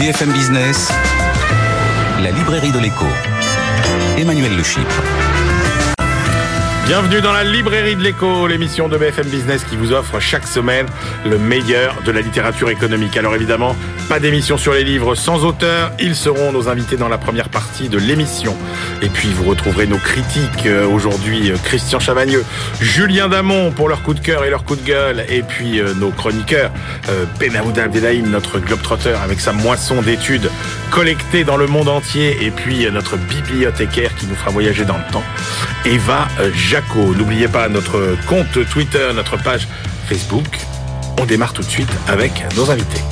BFM Business, la librairie de l'écho. Emmanuel Le Chypre. Bienvenue dans la librairie de l'écho, l'émission de BFM Business qui vous offre chaque semaine le meilleur de la littérature économique. Alors évidemment, pas d'émission sur les livres sans auteur, ils seront nos invités dans la première partie de l'émission. Et puis vous retrouverez nos critiques euh, aujourd'hui, euh, Christian Chavagneux, Julien Damon pour leur coup de cœur et leur coup de gueule, et puis euh, nos chroniqueurs, Benahouda Abdelhaim, notre globetrotter avec sa moisson d'études collectées dans le monde entier, et puis notre bibliothécaire qui nous fera voyager dans le temps, Eva Jacques N'oubliez pas notre compte Twitter, notre page Facebook. On démarre tout de suite avec nos invités.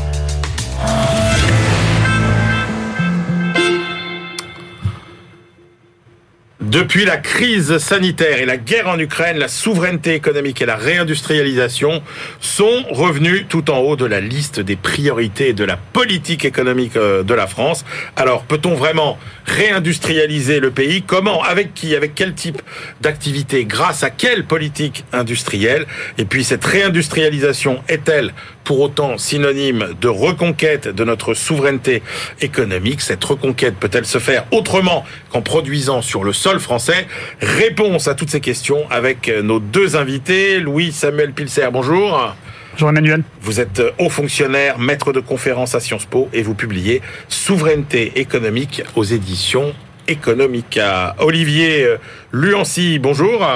Depuis la crise sanitaire et la guerre en Ukraine, la souveraineté économique et la réindustrialisation sont revenus tout en haut de la liste des priorités de la politique économique euh, de la France. Alors, peut-on vraiment réindustrialiser le pays? Comment? Avec qui? Avec quel type d'activité? Grâce à quelle politique industrielle? Et puis, cette réindustrialisation est-elle pour autant synonyme de reconquête de notre souveraineté économique. Cette reconquête peut-elle se faire autrement qu'en produisant sur le sol français? Réponse à toutes ces questions avec nos deux invités. Louis Samuel Pilser, bonjour. Bonjour Emmanuel. Vous êtes haut fonctionnaire, maître de conférence à Sciences Po et vous publiez Souveraineté économique aux éditions Economica. Olivier Luancy, bonjour.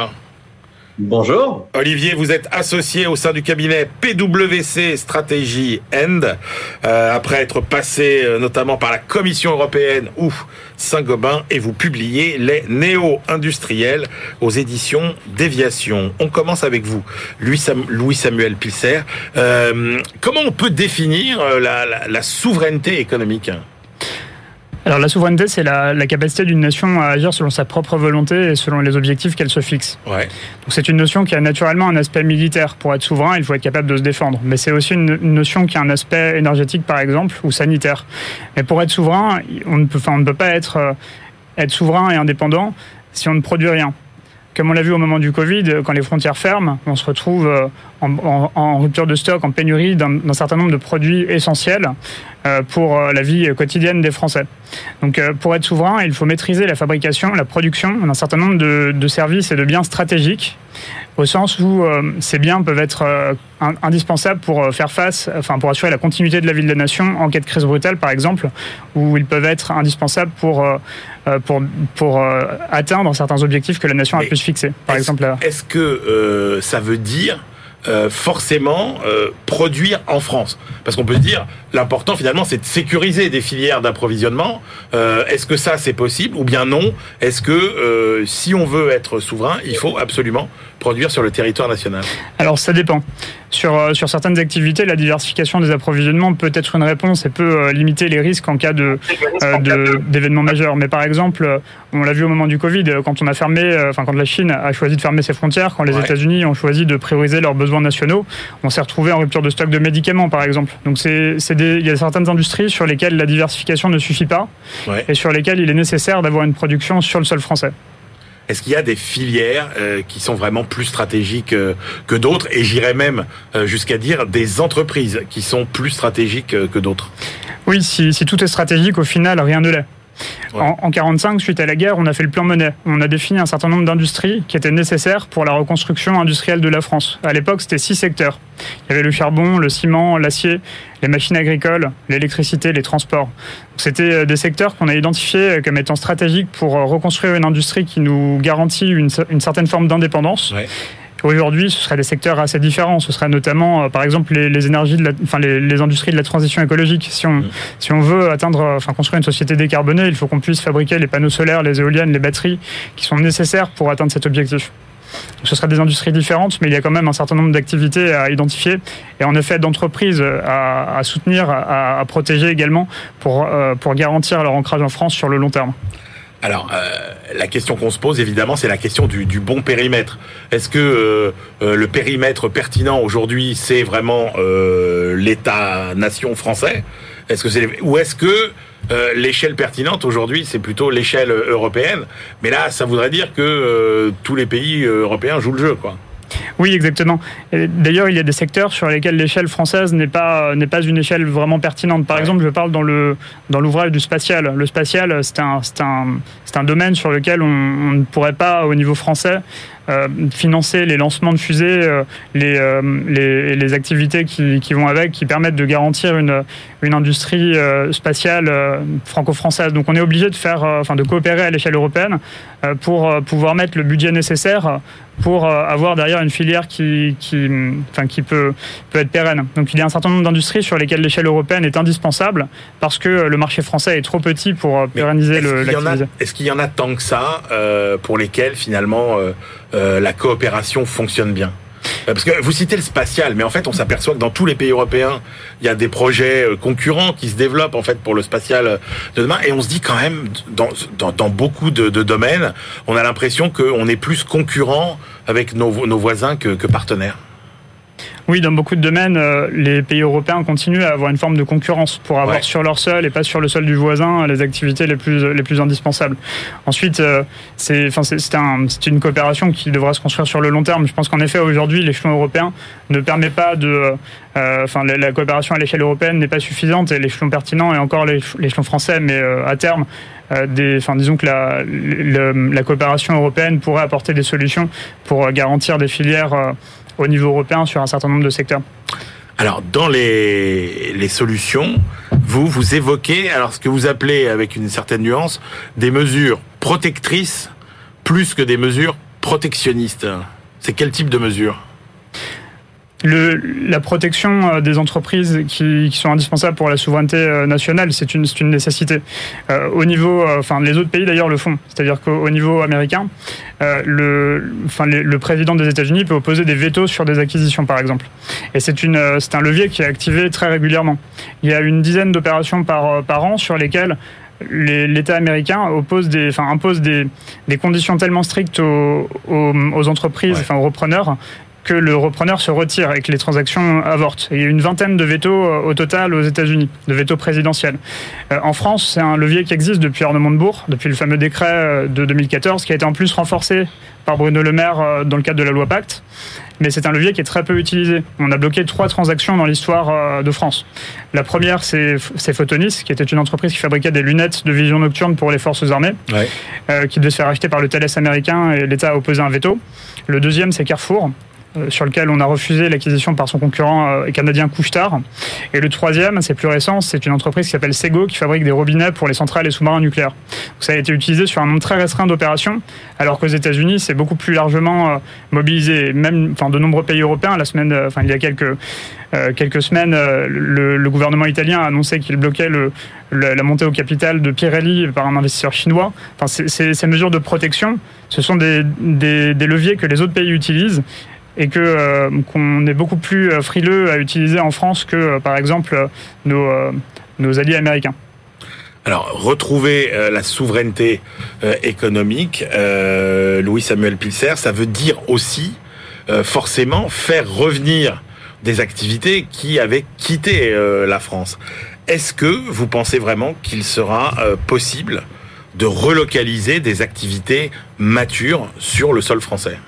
Bonjour. Olivier, vous êtes associé au sein du cabinet PwC Stratégie End, euh, après être passé euh, notamment par la Commission européenne ou Saint-Gobain, et vous publiez les néo-industriels aux éditions Déviation. On commence avec vous, Louis Samuel Pilser. Euh, comment on peut définir la souveraineté économique? Alors la souveraineté, c'est la, capacité d'une nation à agir selon sa propre volonté et selon les objectifs qu'elle se fixe. Ouais. Donc c'est une notion qui a naturellement un aspect militaire. Pour être souverain, il faut être capable de se défendre. Mais c'est aussi une, notion qui a un aspect énergétique, par exemple, ou sanitaire. Mais pour être souverain, on ne peut, enfin, on ne peut pas être, euh, être souverain et indépendant si on ne produit rien. Comme on l'a vu au moment du Covid, quand les frontières ferment, on se retrouve euh, en, rupture de stock, en pénurie d'un certain nombre de produits essentiels euh, pour euh, la vie quotidienne des Français. Donc pour être souverain, il faut maîtriser la fabrication, la production d'un certain nombre de, de, services et de biens stratégiques, au sens où ces biens peuvent être indispensables pour faire face, enfin pour assurer la continuité de la vie de la nation en cas de crise brutale par exemple, ou ils peuvent être indispensables pour euh, pour, pour euh, atteindre certains objectifs que la nation a pu se fixer. Par exemple, est-ce que euh, ça veut dire forcément produire en France. Parce qu'on peut se dire, l'important finalement, c'est de sécuriser des filières d'approvisionnement. Est-ce que ça, c'est possible ou bien non? Est-ce que si on veut être souverain, il faut absolument produire sur le territoire national? Alors ça dépend. Sur, euh, sur certaines activités, la diversification des approvisionnements peut être une réponse et peut euh, limiter les risques en cas de, euh, d'événements majeurs. Mais par exemple, on l'a vu au moment du Covid, quand on a fermé, enfin quand la Chine a choisi de fermer ses frontières, quand les États-Unis ont choisi de prioriser leurs besoins nationaux, on s'est retrouvé en rupture de stock de médicaments, par exemple. Donc c'est, il y a certaines industries sur lesquelles la diversification ne suffit pas et sur lesquelles il est nécessaire d'avoir une production sur le sol français. Est-ce qu'il y a des filières euh, qui sont vraiment plus stratégiques euh, que d'autres? Et j'irais même euh, jusqu'à dire des entreprises qui sont plus stratégiques que d'autres. Oui, si, si, tout est stratégique, au final, rien ne l'est. En, en 45, suite à la guerre, on a fait le plan Monet. On a défini un certain nombre d'industries qui étaient nécessaires pour la reconstruction industrielle de la France. À l'époque, c'était six secteurs. Il y avait le charbon, le ciment, l'acier, les machines agricoles, l'électricité, les transports. C'était euh, des secteurs qu'on a identifiés comme étant stratégiques pour euh, reconstruire une industrie qui nous garantit une, certaine forme d'indépendance. Aujourd'hui, ce seraient des secteurs assez différents. Ce serait notamment, euh, par exemple, les, énergies, enfin les, industries de la transition écologique. Si on, veut atteindre, enfin construire une société décarbonée, il faut qu'on puisse fabriquer les panneaux solaires, les éoliennes, les batteries, qui sont nécessaires pour atteindre cet objectif. ce seraient des industries différentes, mais il y a quand même un certain nombre d'activités à identifier et en effet d'entreprises à, soutenir, à, protéger également euh, pour garantir leur ancrage en France sur le long terme. Alors, euh, la question qu'on se pose, évidemment, c'est la question du, bon périmètre. Est-ce que euh, euh, le périmètre pertinent aujourd'hui, c'est vraiment l'État-nation français? Est-ce que c'est ou est-ce que l'échelle pertinente aujourd'hui, c'est plutôt l'échelle européenne? Mais là, ça voudrait dire que tous les pays européens jouent le jeu, quoi. Oui, exactement. D'ailleurs, il y a des secteurs sur lesquels l'échelle française n'est pas n'est pas une échelle vraiment pertinente. Par exemple, je parle dans le dans l'ouvrage du spatial. Le spatial, c'est un c'est un c'est un domaine sur lequel on, on, ne pourrait pas, au niveau français, euh, financer les lancements de fusées, euh, les, euh, les, les, activités qui, qui, vont avec, qui permettent de garantir une, une industrie spatiale franco-française. Donc on est obligé de faire, enfin de coopérer à l'échelle européenne pour pouvoir mettre le budget nécessaire pour avoir derrière une filière qui, qui, enfin, qui peut, peut être pérenne. Donc il y a un certain nombre d'industries sur lesquelles l'échelle européenne est indispensable parce que le marché français est trop petit pour pérenniser l'activité. Est-ce qu'il y en a tant que ça pour lesquels finalement euh, la coopération fonctionne bien? euh, parce que vous citez le spatial, mais en fait, on s'aperçoit que dans tous les pays européens, il y a des projets euh, concurrents qui se développent en fait pour le spatial de demain, et on se dit quand même dans, dans, beaucoup de, domaines, on a l'impression qu'on est plus concurrent avec nos, nos voisins que, que partenaires. Oui, dans beaucoup de domaines, euh, les pays européens continuent à avoir une forme de concurrence pour avoir sur leur sol et pas sur le sol du voisin les activités les plus, les plus indispensables. Ensuite, euh, c'est enfin, c'est une coopération qui devra se construire sur le long terme. Je pense qu'en effet, aujourd'hui, l'échelon européen ne permet pas de. Euh, enfin, la, coopération à l'échelle européenne n'est pas suffisante et l'échelon pertinent est encore l'échelon français, mais à terme, des, enfin, disons que la, la, coopération européenne pourrait apporter des solutions pour garantir des filières au niveau européen sur un certain nombre de secteurs alors, dans les, les, solutions, vous, vous évoquez alors ce que vous appelez, avec une certaine nuance, des mesures protectrices plus que des mesures protectionnistes. C'est quel type de mesures? Le, la protection euh, des entreprises qui, qui, sont indispensables pour la souveraineté euh, nationale, c'est une, une, nécessité. Euh, au niveau, euh, enfin, les autres pays d'ailleurs le font. C'est-à-dire qu'au niveau américain, euh, le, enfin, le président des États-Unis peut opposer des vétos sur des acquisitions, par exemple. Et c'est une, c'est un levier qui est activé très régulièrement. Il y a une dizaine d'opérations par, par an sur lesquelles l'État américain oppose des, enfin, impose des, des, conditions tellement strictes aux, aux, aux entreprises, ouais. enfin, aux repreneurs, que le repreneur se retire et que les transactions avortent. il y a une vingtaine de vétos euh, au total aux États-Unis, de vétos présidentiels. Euh, en France, c'est un levier qui existe depuis Arnaud Montebourg, depuis le fameux décret euh, de 2014, qui a été en plus renforcé par Bruno Le Maire dans le cadre de la loi Pacte. Mais c'est un levier qui est très peu utilisé. On a bloqué trois transactions dans l'histoire de France. La première, c'est Photonis, qui était une entreprise qui fabriquait des lunettes de vision nocturne pour les forces armées, ouais. euh, qui devait se faire acheter par le Thales américain et l'État a opposé un veto. Le deuxième, c'est Carrefour, sur lequel on a refusé l'acquisition par son concurrent euh, canadien Couchetard. Et le troisième, c'est plus récent, c'est une entreprise qui s'appelle Sego qui fabrique des robinets pour les centrales et sous-marins nucléaires. Donc ça a été utilisé sur un nombre très restreint d'opérations, alors qu'aux États-Unis, c'est beaucoup plus largement euh, mobilisé. Même, enfin, de nombreux pays européens, la semaine, enfin, il y a quelques euh, quelques semaines, le, le, gouvernement italien a annoncé qu'il bloquait le, le, la montée au capital de Pirelli par un investisseur chinois. Enfin, ces mesures de protection, ce sont des, des, des leviers que les autres pays utilisent et que euh, qu'on est beaucoup plus euh, frileux à utiliser en France que euh, par exemple nos, nos alliés américains. Alors, retrouver la souveraineté économique, euh, Louis Samuel Pilser, ça veut dire aussi forcément faire revenir des activités qui avaient quitté la France. Est-ce que vous pensez vraiment qu'il sera possible de relocaliser des activités matures sur le sol français?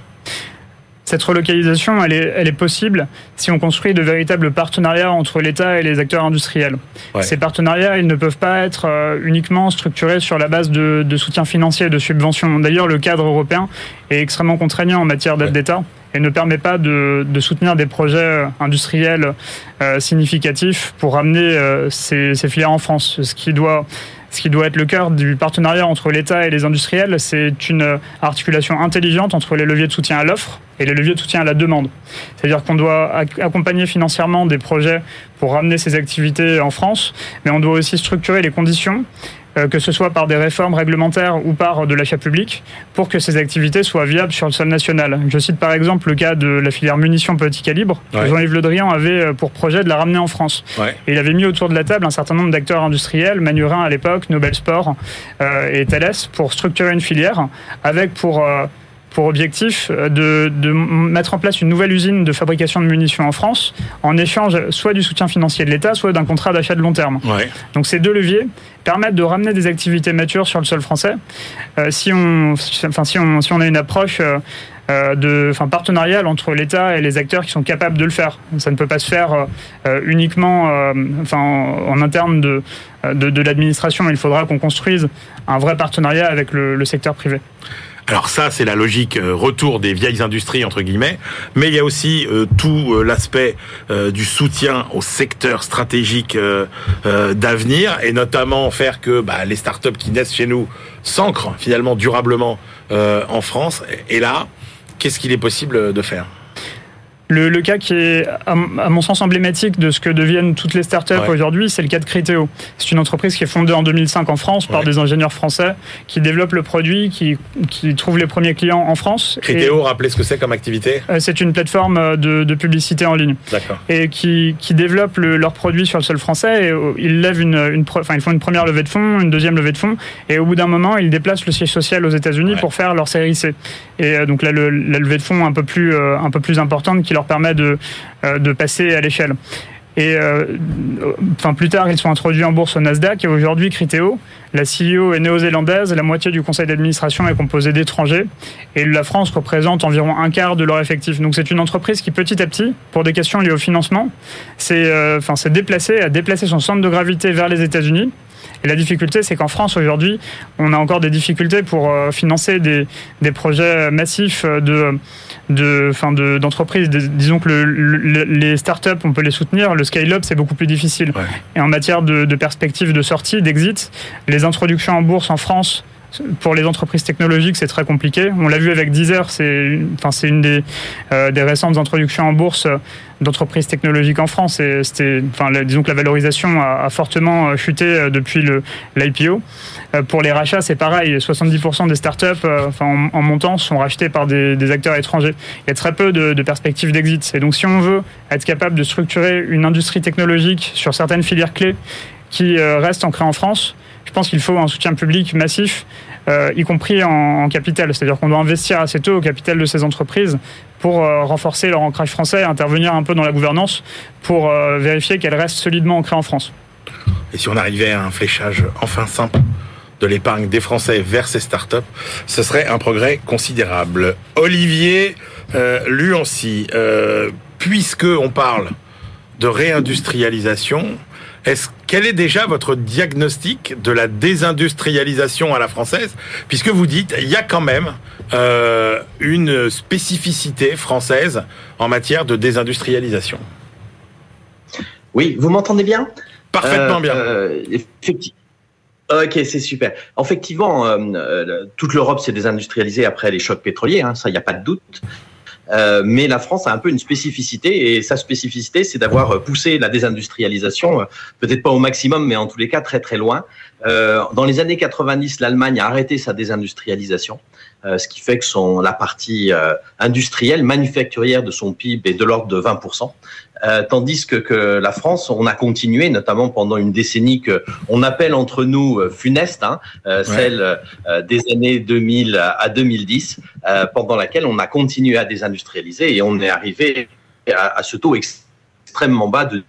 Cette relocalisation, elle est, elle est, possible si on construit de véritables partenariats entre l'État et les acteurs industriels. Ouais. Ces partenariats, ils ne peuvent pas être euh, uniquement structurés sur la base de, de soutien financier, de subventions. D'ailleurs, le cadre européen est extrêmement contraignant en matière d'aide ouais. d'État et ne permet pas de, de, soutenir des projets industriels euh, significatifs pour ramener euh, ces, ces, filières en France. Ce qui doit ce qui doit être le cœur du partenariat entre l'État et les industriels, c'est une articulation intelligente entre les leviers de soutien à l'offre et les leviers de soutien à la demande. C'est-à-dire qu'on doit accompagner financièrement des projets pour ramener ces activités en France, mais on doit aussi structurer les conditions que ce soit par des réformes réglementaires ou par de l'achat public, pour que ces activités soient viables sur le sol national. Je cite par exemple le cas de la filière munitions petit calibre. Ouais. Jean-Yves Le Drian avait euh, pour projet de la ramener en France. Ouais. Et il avait mis autour de la table un certain nombre d'acteurs industriels, Manurin à l'époque, Nobel Sport euh, et Thales, pour structurer une filière avec pour... Euh, pour objectif de, de, mettre en place une nouvelle usine de fabrication de munitions en France en échange soit du soutien financier de l'État, soit d'un contrat d'achat de long terme. Ouais. Donc ces deux leviers permettent de ramener des activités matures sur le sol français. Euh, si, on, enfin, si, on, si on a une approche euh, euh, de, enfin, partenariale entre l'État et les acteurs qui sont capables de le faire. Ça ne peut pas se faire euh, uniquement euh, enfin, en, en interne de, de, de l'administration. Il faudra qu'on construise un vrai partenariat avec le, le secteur privé. Alors ça, c'est la logique euh, retour des vieilles industries entre guillemets, mais il y a aussi euh, tout euh, l'aspect du soutien au secteur stratégique d'avenir et notamment faire que bah, les startups qui naissent chez nous s'ancrent finalement durablement en France. Et là, qu'est-ce qu'il est possible de faire? Le, le, cas qui est, à, mon sens, emblématique de ce que deviennent toutes les startups ouais. aujourd'hui, c'est le cas de Criteo. C'est une entreprise qui est fondée en 2005 en France par ouais. des ingénieurs français qui développent le produit, qui, qui trouvent les premiers clients en France. Criteo, rappelez ce que c'est comme activité euh, C'est une plateforme de, de, publicité en ligne. D'accord. Et qui, qui développe le, leurs produits sur le sol français. Et euh, ils lèvent une, une, enfin, ils font une première levée de fonds, une deuxième levée de fonds, et au bout d'un moment, ils déplacent le siège social aux États-Unis ouais. pour faire leur série C. Et euh, donc là, le, la levée de fonds un peu plus, un peu plus importante qui leur permet de, euh, de passer à l'échelle. Et euh, plus tard, ils sont introduits en bourse au Nasdaq. Et aujourd'hui, Criteo, la CEO est néo-zélandaise. La moitié du conseil d'administration est composée d'étrangers. Et la France représente environ un quart de leur effectif. Donc, c'est une entreprise qui, petit à petit, pour des questions liées au financement, s'est euh, déplacée, a déplacé son centre de gravité vers les États-Unis. Et la difficulté, c'est qu'en France, aujourd'hui, on a encore des difficultés pour euh, financer des, des projets massifs de, de, fin de, d'entreprises. Disons que le, le, les startups, on peut les soutenir. Le scale-up, c'est beaucoup plus difficile. Ouais. Et en matière de, de perspectives de sortie, d'exit, les introductions en bourse en France pour les entreprises technologiques, c'est très compliqué. On l'a vu avec Deezer, c'est enfin, une des, euh, des récentes introductions en bourse d'entreprises technologiques en France. Enfin, disons que la valorisation a, fortement chuté euh, depuis le, l'IPO. Euh, pour les rachats, c'est pareil. 70% des startups, euh, enfin, en, montant, sont rachetés par des, acteurs étrangers. Il y a très peu de, de perspectives d'exit. Et donc, si on veut être capable de structurer une industrie technologique sur certaines filières clés qui euh, restent ancrées en France, je pense qu'il faut un soutien public massif, euh, y compris en, capital. C'est-à-dire qu'on doit investir assez tôt au capital de ces entreprises pour euh, renforcer leur ancrage français, intervenir un peu dans la gouvernance pour euh, vérifier qu'elles restent solidement ancrées en France. Et si on arrivait à un fléchage enfin simple de l'épargne des Français vers ces startups, ce serait un progrès considérable. Olivier Luancy, puisque on parle de réindustrialisation, est-ce quel est déjà votre diagnostic de la désindustrialisation à la française? Puisque vous dites, il y a quand même euh, une spécificité française en matière de désindustrialisation. Oui, vous m'entendez bien? Parfaitement euh, bien. Euh, effectivement. Ok, c'est super. Effectivement, euh, toute l'Europe s'est désindustrialisée après les chocs pétroliers, hein, ça, il n'y a pas de doute. Euh, mais la France a un peu une spécificité et sa spécificité, c'est d'avoir poussé la désindustrialisation, euh, peut-être pas au maximum, mais en tous les cas très très loin. Euh, dans les années 90, l'Allemagne a arrêté sa désindustrialisation, euh, ce qui fait que son, la partie euh, industrielle, manufacturière de son PIB est de l'ordre de 20%. Euh, tandis que, que, la France, on a continué, notamment pendant une décennie que on appelle entre nous euh, funeste, hein, euh, ouais. celle des années 2000 à 2010, pendant laquelle on a continué à désindustrialiser et on est arrivé à, à ce taux extrêmement bas de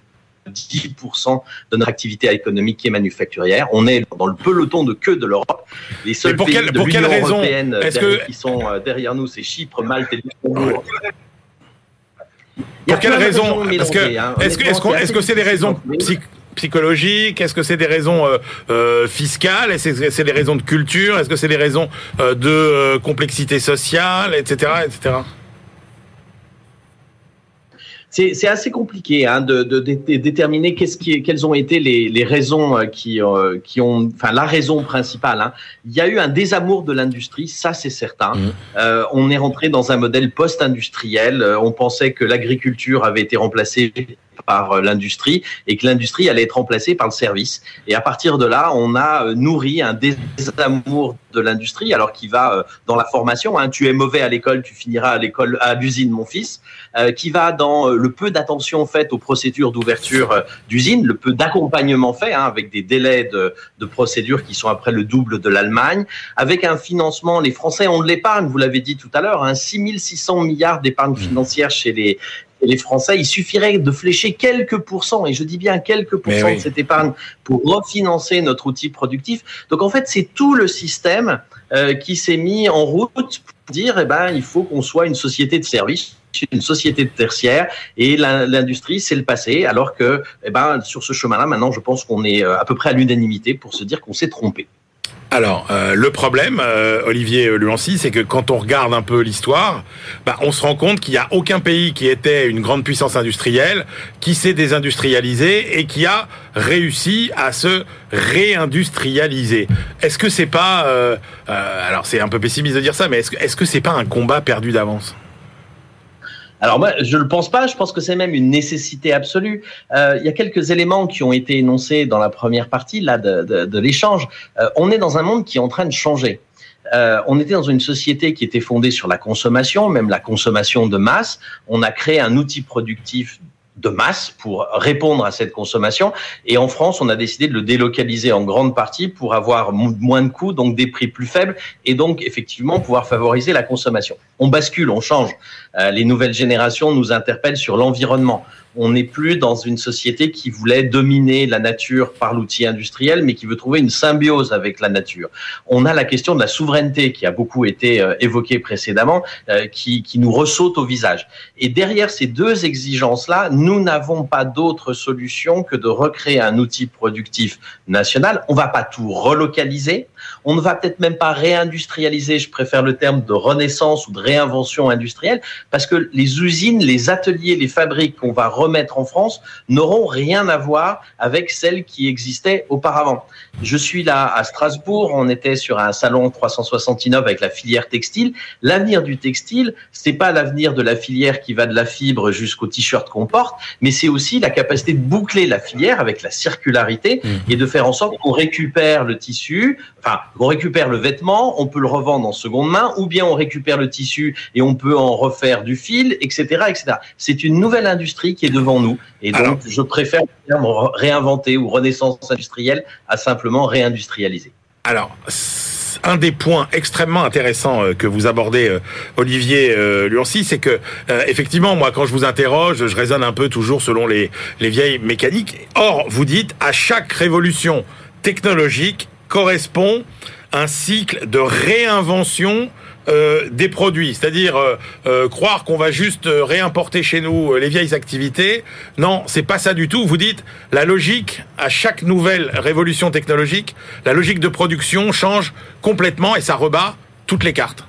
10% de notre activité économique est manufacturière. On est dans le peloton de queue de l'Europe. Les seuls pays quelle, de l'Union européenne que... qui sont derrière nous, c'est Chypre, Malte et Luxembourg. Ouais. Pour quelle raison Est-ce que est-ce que est-ce est-ce que c'est des raisons psychologiques? Est-ce que c'est des raisons euh, euh, fiscales? Est-ce que c'est des raisons de culture? Est-ce que c'est des raisons euh, de complexité sociale, etc., etc. c'est assez compliqué hein, de, de, de, déterminer qu'est-ce qui, quelles ont été les, les raisons euh, qui, euh, qui ont, enfin la raison principale. Hein. Il y a eu un désamour de l'industrie, ça c'est certain. Mmh. Euh, on est rentré dans un modèle post-industriel. Euh, on pensait que l'agriculture avait été remplacée par l'industrie et que l'industrie allait être remplacée par le service. Et à partir de là, on a nourri un désamour de l'industrie, alors qui va dans la formation. Hein. Tu es mauvais à l'école, tu finiras à l'école, à l'usine, mon fils. qui va dans le peu d'attention faite aux procédures d'ouverture d'usine, le peu d'accompagnement fait, hein, avec des délais de, de procédures qui sont après le double de l'Allemagne, avec un financement. Les Français ont de l'épargne, vous l'avez dit tout à l'heure, hein, 6600 milliards d'épargne mmh. financière chez les, les Français, il suffirait de flécher quelques pourcents, et je dis bien quelques pourcents de cette épargne pour refinancer notre outil productif. Donc en fait, c'est tout le système euh, qui s'est mis en route pour dire, eh ben, il faut qu'on soit une société de services une société de tertiaire et l'industrie c'est le passé alors que eh ben sur ce chemin-là maintenant je pense qu'on est euh, à peu près à l'unanimité pour se dire qu'on s'est trompé. Alors, euh, le problème, euh, Olivier Luancy, c'est que quand on regarde un peu l'histoire, bah, on se rend compte qu'il n'y a aucun pays qui était une grande puissance industrielle qui s'est désindustrialisé et qui a réussi à se réindustrialiser. Est-ce que c'est pas, euh, alors c'est un peu pessimiste de dire ça, mais est-ce, est-ce que c'est pas un combat perdu d'avance? Alors moi, je ne le pense pas. Je pense que c'est même une nécessité absolue. Euh, il y a quelques éléments qui ont été énoncés dans la première partie là de, de, de l'échange. Euh, on est dans un monde qui est en train de changer. Euh, on était dans une société qui était fondée sur la consommation, même la consommation de masse. On a créé un outil productif de masse pour répondre à cette consommation. Et en France, on a décidé de le délocaliser en grande partie pour avoir moins de coûts, donc des prix plus faibles, et donc effectivement pouvoir favoriser la consommation. On bascule, on change. Euh, les nouvelles générations nous interpellent sur l'environnement on n'est plus dans une société qui voulait dominer la nature par l'outil industriel, mais qui veut trouver une symbiose avec la nature. On a la question de la souveraineté qui a beaucoup été euh, évoquée précédemment, euh, qui, qui nous ressaute au visage. Et derrière ces deux exigences-là, nous n'avons pas d'autre solution que de recréer un outil productif national. On va pas tout relocaliser, on ne va peut-être même pas réindustrialiser, je préfère le terme de renaissance ou de réinvention industrielle, parce que les usines, les ateliers, les fabriques qu'on va remettre en France n'auront rien à voir avec celles qui existaient auparavant. Je suis là à Strasbourg, on était sur un salon 369 avec la filière textile. L'avenir du textile, c'est pas l'avenir de la filière qui va de la fibre jusqu'au t-shirt qu'on porte, mais c'est aussi la capacité de boucler la filière avec la circularité mmh. et de faire en sorte qu'on récupère le tissu, enfin, on récupère le vêtement, on peut le revendre en seconde main, ou bien on récupère le tissu et on peut en refaire du fil, etc., etc. C'est une nouvelle industrie qui est devant nous, et donc je préfère réinventer ou renaissance industrielle à simplement réindustrialiser. Alors, un des points extrêmement intéressants euh, que vous abordez, euh, Olivier euh, Luancy, c'est que effectivement, moi, quand je vous interroge, je raisonne un peu toujours selon les, les vieilles mécaniques. Or, vous dites à chaque révolution technologique, correspond un cycle de réinvention euh, des produits, c'est-à-dire euh, euh, croire qu'on va juste réimporter chez nous les vieilles activités. Non, c'est pas ça du tout. Vous dites la logique à chaque nouvelle révolution technologique, la logique de production change complètement et ça rebat toutes les cartes.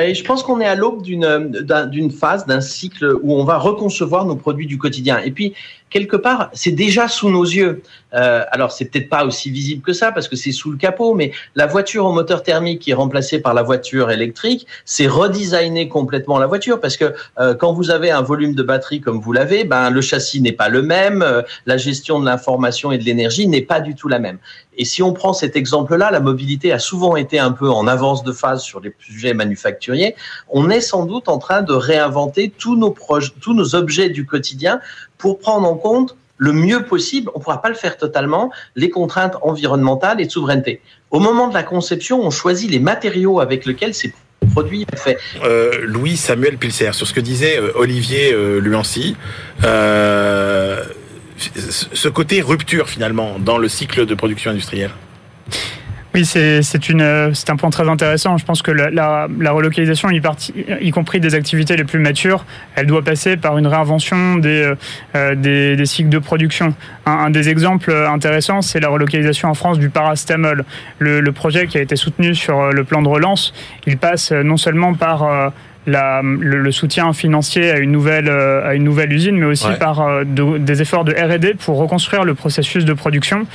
Et je pense qu'on est à l'aube d'une phase, d'un cycle où on va reconcevoir nos produits du quotidien. Et puis, quelque part, c'est déjà sous nos yeux. Euh, alors, c'est peut-être pas aussi visible que ça parce que c'est sous le capot, mais la voiture au moteur thermique qui est remplacée par la voiture électrique, c'est redesigner complètement la voiture parce que euh, quand vous avez un volume de batterie comme vous l'avez, ben le châssis n'est pas le même, euh, la gestion de l'information et de l'énergie n'est pas du tout la même. Et si on prend cet exemple-là, la mobilité a souvent été un peu en avance de phase sur les sujets manufacturiers. On est sans doute en train de réinventer tous nos tous nos objets du quotidien pour prendre en compte le mieux possible, on ne pourra pas le faire totalement, les contraintes environnementales et de souveraineté. Au moment de la conception, on choisit les matériaux avec lesquels ces produits sont faits. Euh, Louis Samuel Pilser, sur ce que disait euh, Olivier euh, Luancy, ce côté rupture finalement dans le cycle de production industrielle. Oui, c'est un point très intéressant. Je pense que la, la, relocalisation, y, y, compris des activités les plus matures, elle doit passer par une réinvention des, euh, des, des, cycles de production. Un, des exemples intéressants, c'est la relocalisation en France du parastamol. Le, le, projet qui a été soutenu sur le plan de relance, il passe non seulement par euh, le, soutien financier à une nouvelle, à une nouvelle usine, mais aussi par des efforts de R&D pour reconstruire le processus de production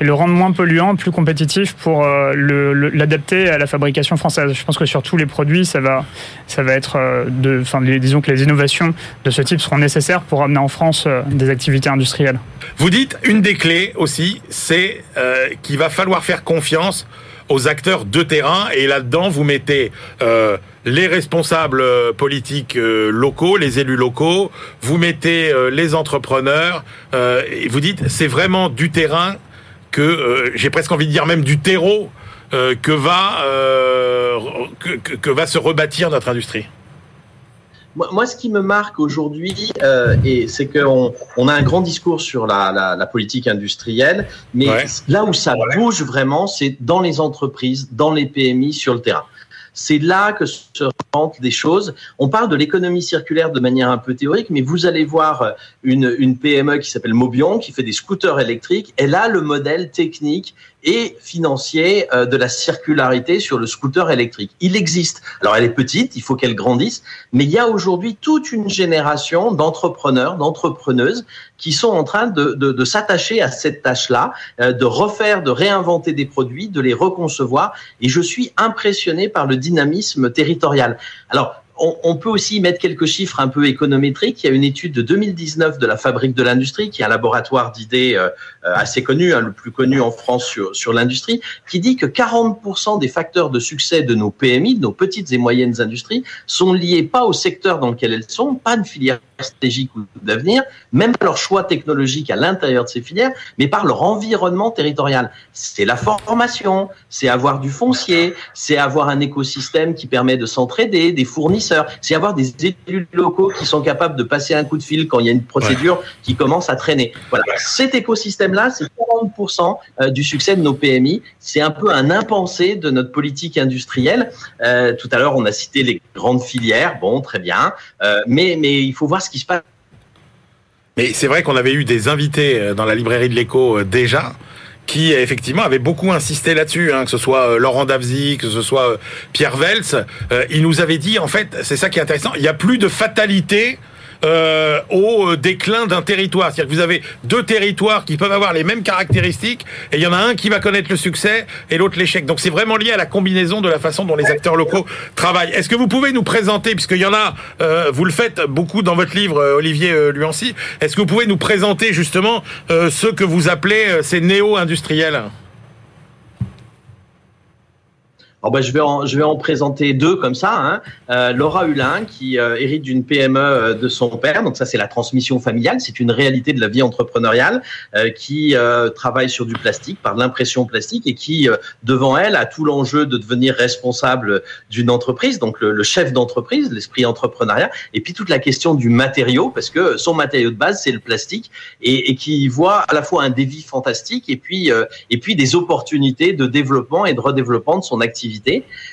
et le rendre moins polluant, plus compétitif pour l'adapter à la fabrication française. Je pense que sur tous les produits, ça va, ça va être de, enfin, disons que les innovations de ce type seront nécessaires pour amener en France des activités industrielles. Vous dites une des clés aussi, c'est qu'il va falloir faire confiance aux acteurs de terrain. Et là-dedans, vous mettez euh, les responsables euh, politiques euh, locaux, les élus locaux, vous mettez les entrepreneurs, et vous dites c'est vraiment du terrain que j'ai presque envie de dire même du terreau que va que, va se rebâtir notre industrie. Moi, ce qui me marque aujourd'hui, euh, et c'est qu'on on a un grand discours sur la, la, la politique industrielle, mais là où ça bouge vraiment, c'est dans les entreprises, dans les PMI, sur le terrain. C'est là que se rentrent des choses. On parle de l'économie circulaire de manière un peu théorique, mais vous allez voir une, une PME qui s'appelle Mobion, qui fait des scooters électriques. Elle a le modèle technique et financier euh, de la circularité sur le scooter électrique. Il existe. Alors elle est petite, il faut qu'elle grandisse, mais il y a aujourd'hui toute une génération d'entrepreneurs, d'entrepreneuses qui sont en train de, de, de s'attacher à cette tâche-là, euh, de refaire, de réinventer des produits, de les reconcevoir. Et je suis impressionné par le dynamisme territorial. Alors, on, peut aussi mettre quelques chiffres un peu économétriques. Il y a une étude de 2019 de la Fabrique de l'Industrie, qui est un laboratoire d'idées euh, euh, assez connu, hein, le plus connu en France sur, sur l'industrie, qui dit que 40% des facteurs de succès de nos PMI, de nos petites et moyennes industries, sont liés pas au secteur dans lequel elles sont, pas de filière stratégique ou d'avenir, même leur choix technologique à l'intérieur de ces filières, mais par leur environnement territorial. C'est la formation, c'est avoir du foncier, c'est avoir un écosystème qui permet de s'entraider, des fournisseurs, c'est avoir des élus locaux qui sont capables de passer un coup de fil quand il y a une procédure qui commence à traîner. Voilà, cet écosystème-là, c'est 40% euh, du succès de nos PMI. C'est un peu un impensé de notre politique industrielle. Euh, tout à l'heure, on a cité les grandes filières. Bon, très bien, euh, mais mais il faut voir ce qui se passe. Mais c'est vrai qu'on avait eu des invités dans la librairie de l'écho déjà qui effectivement avaient beaucoup insisté là-dessus, hein, que ce soit euh, Laurent Davzy, que ce soit Pierre Vels, il nous avait dit en fait, c'est ça qui est intéressant, il n'y a plus de fatalité euh, au euh, déclin d'un territoire. C'est-à-dire que vous avez deux territoires qui peuvent avoir les mêmes caractéristiques et il y en a un qui va connaître le succès et l'autre l'échec. Donc c'est vraiment lié à la combinaison de la façon dont les acteurs locaux travaillent. Est-ce que vous pouvez nous présenter, puisqu'il y en a, euh, vous le faites beaucoup dans votre livre, Olivier Luancy, est-ce que vous pouvez nous présenter justement ce que vous appelez ces néo-industriels? Ben, je, vais en, je vais en présenter deux comme ça. Hein. Euh, Laura Hulin, qui euh, hérite d'une PME euh, de son père. Donc ça, c'est la transmission familiale. C'est une réalité de la vie entrepreneuriale qui travaille sur du plastique, par l'impression plastique, et qui, devant elle, a tout l'enjeu de devenir responsable d'une entreprise. Donc le, chef d'entreprise, l'esprit entrepreneurial, et puis toute la question du matériau, parce que son matériau de base, c'est le plastique, et, et, qui voit à la fois un défi fantastique et puis, et puis des opportunités de développement et de redéveloppement de son activité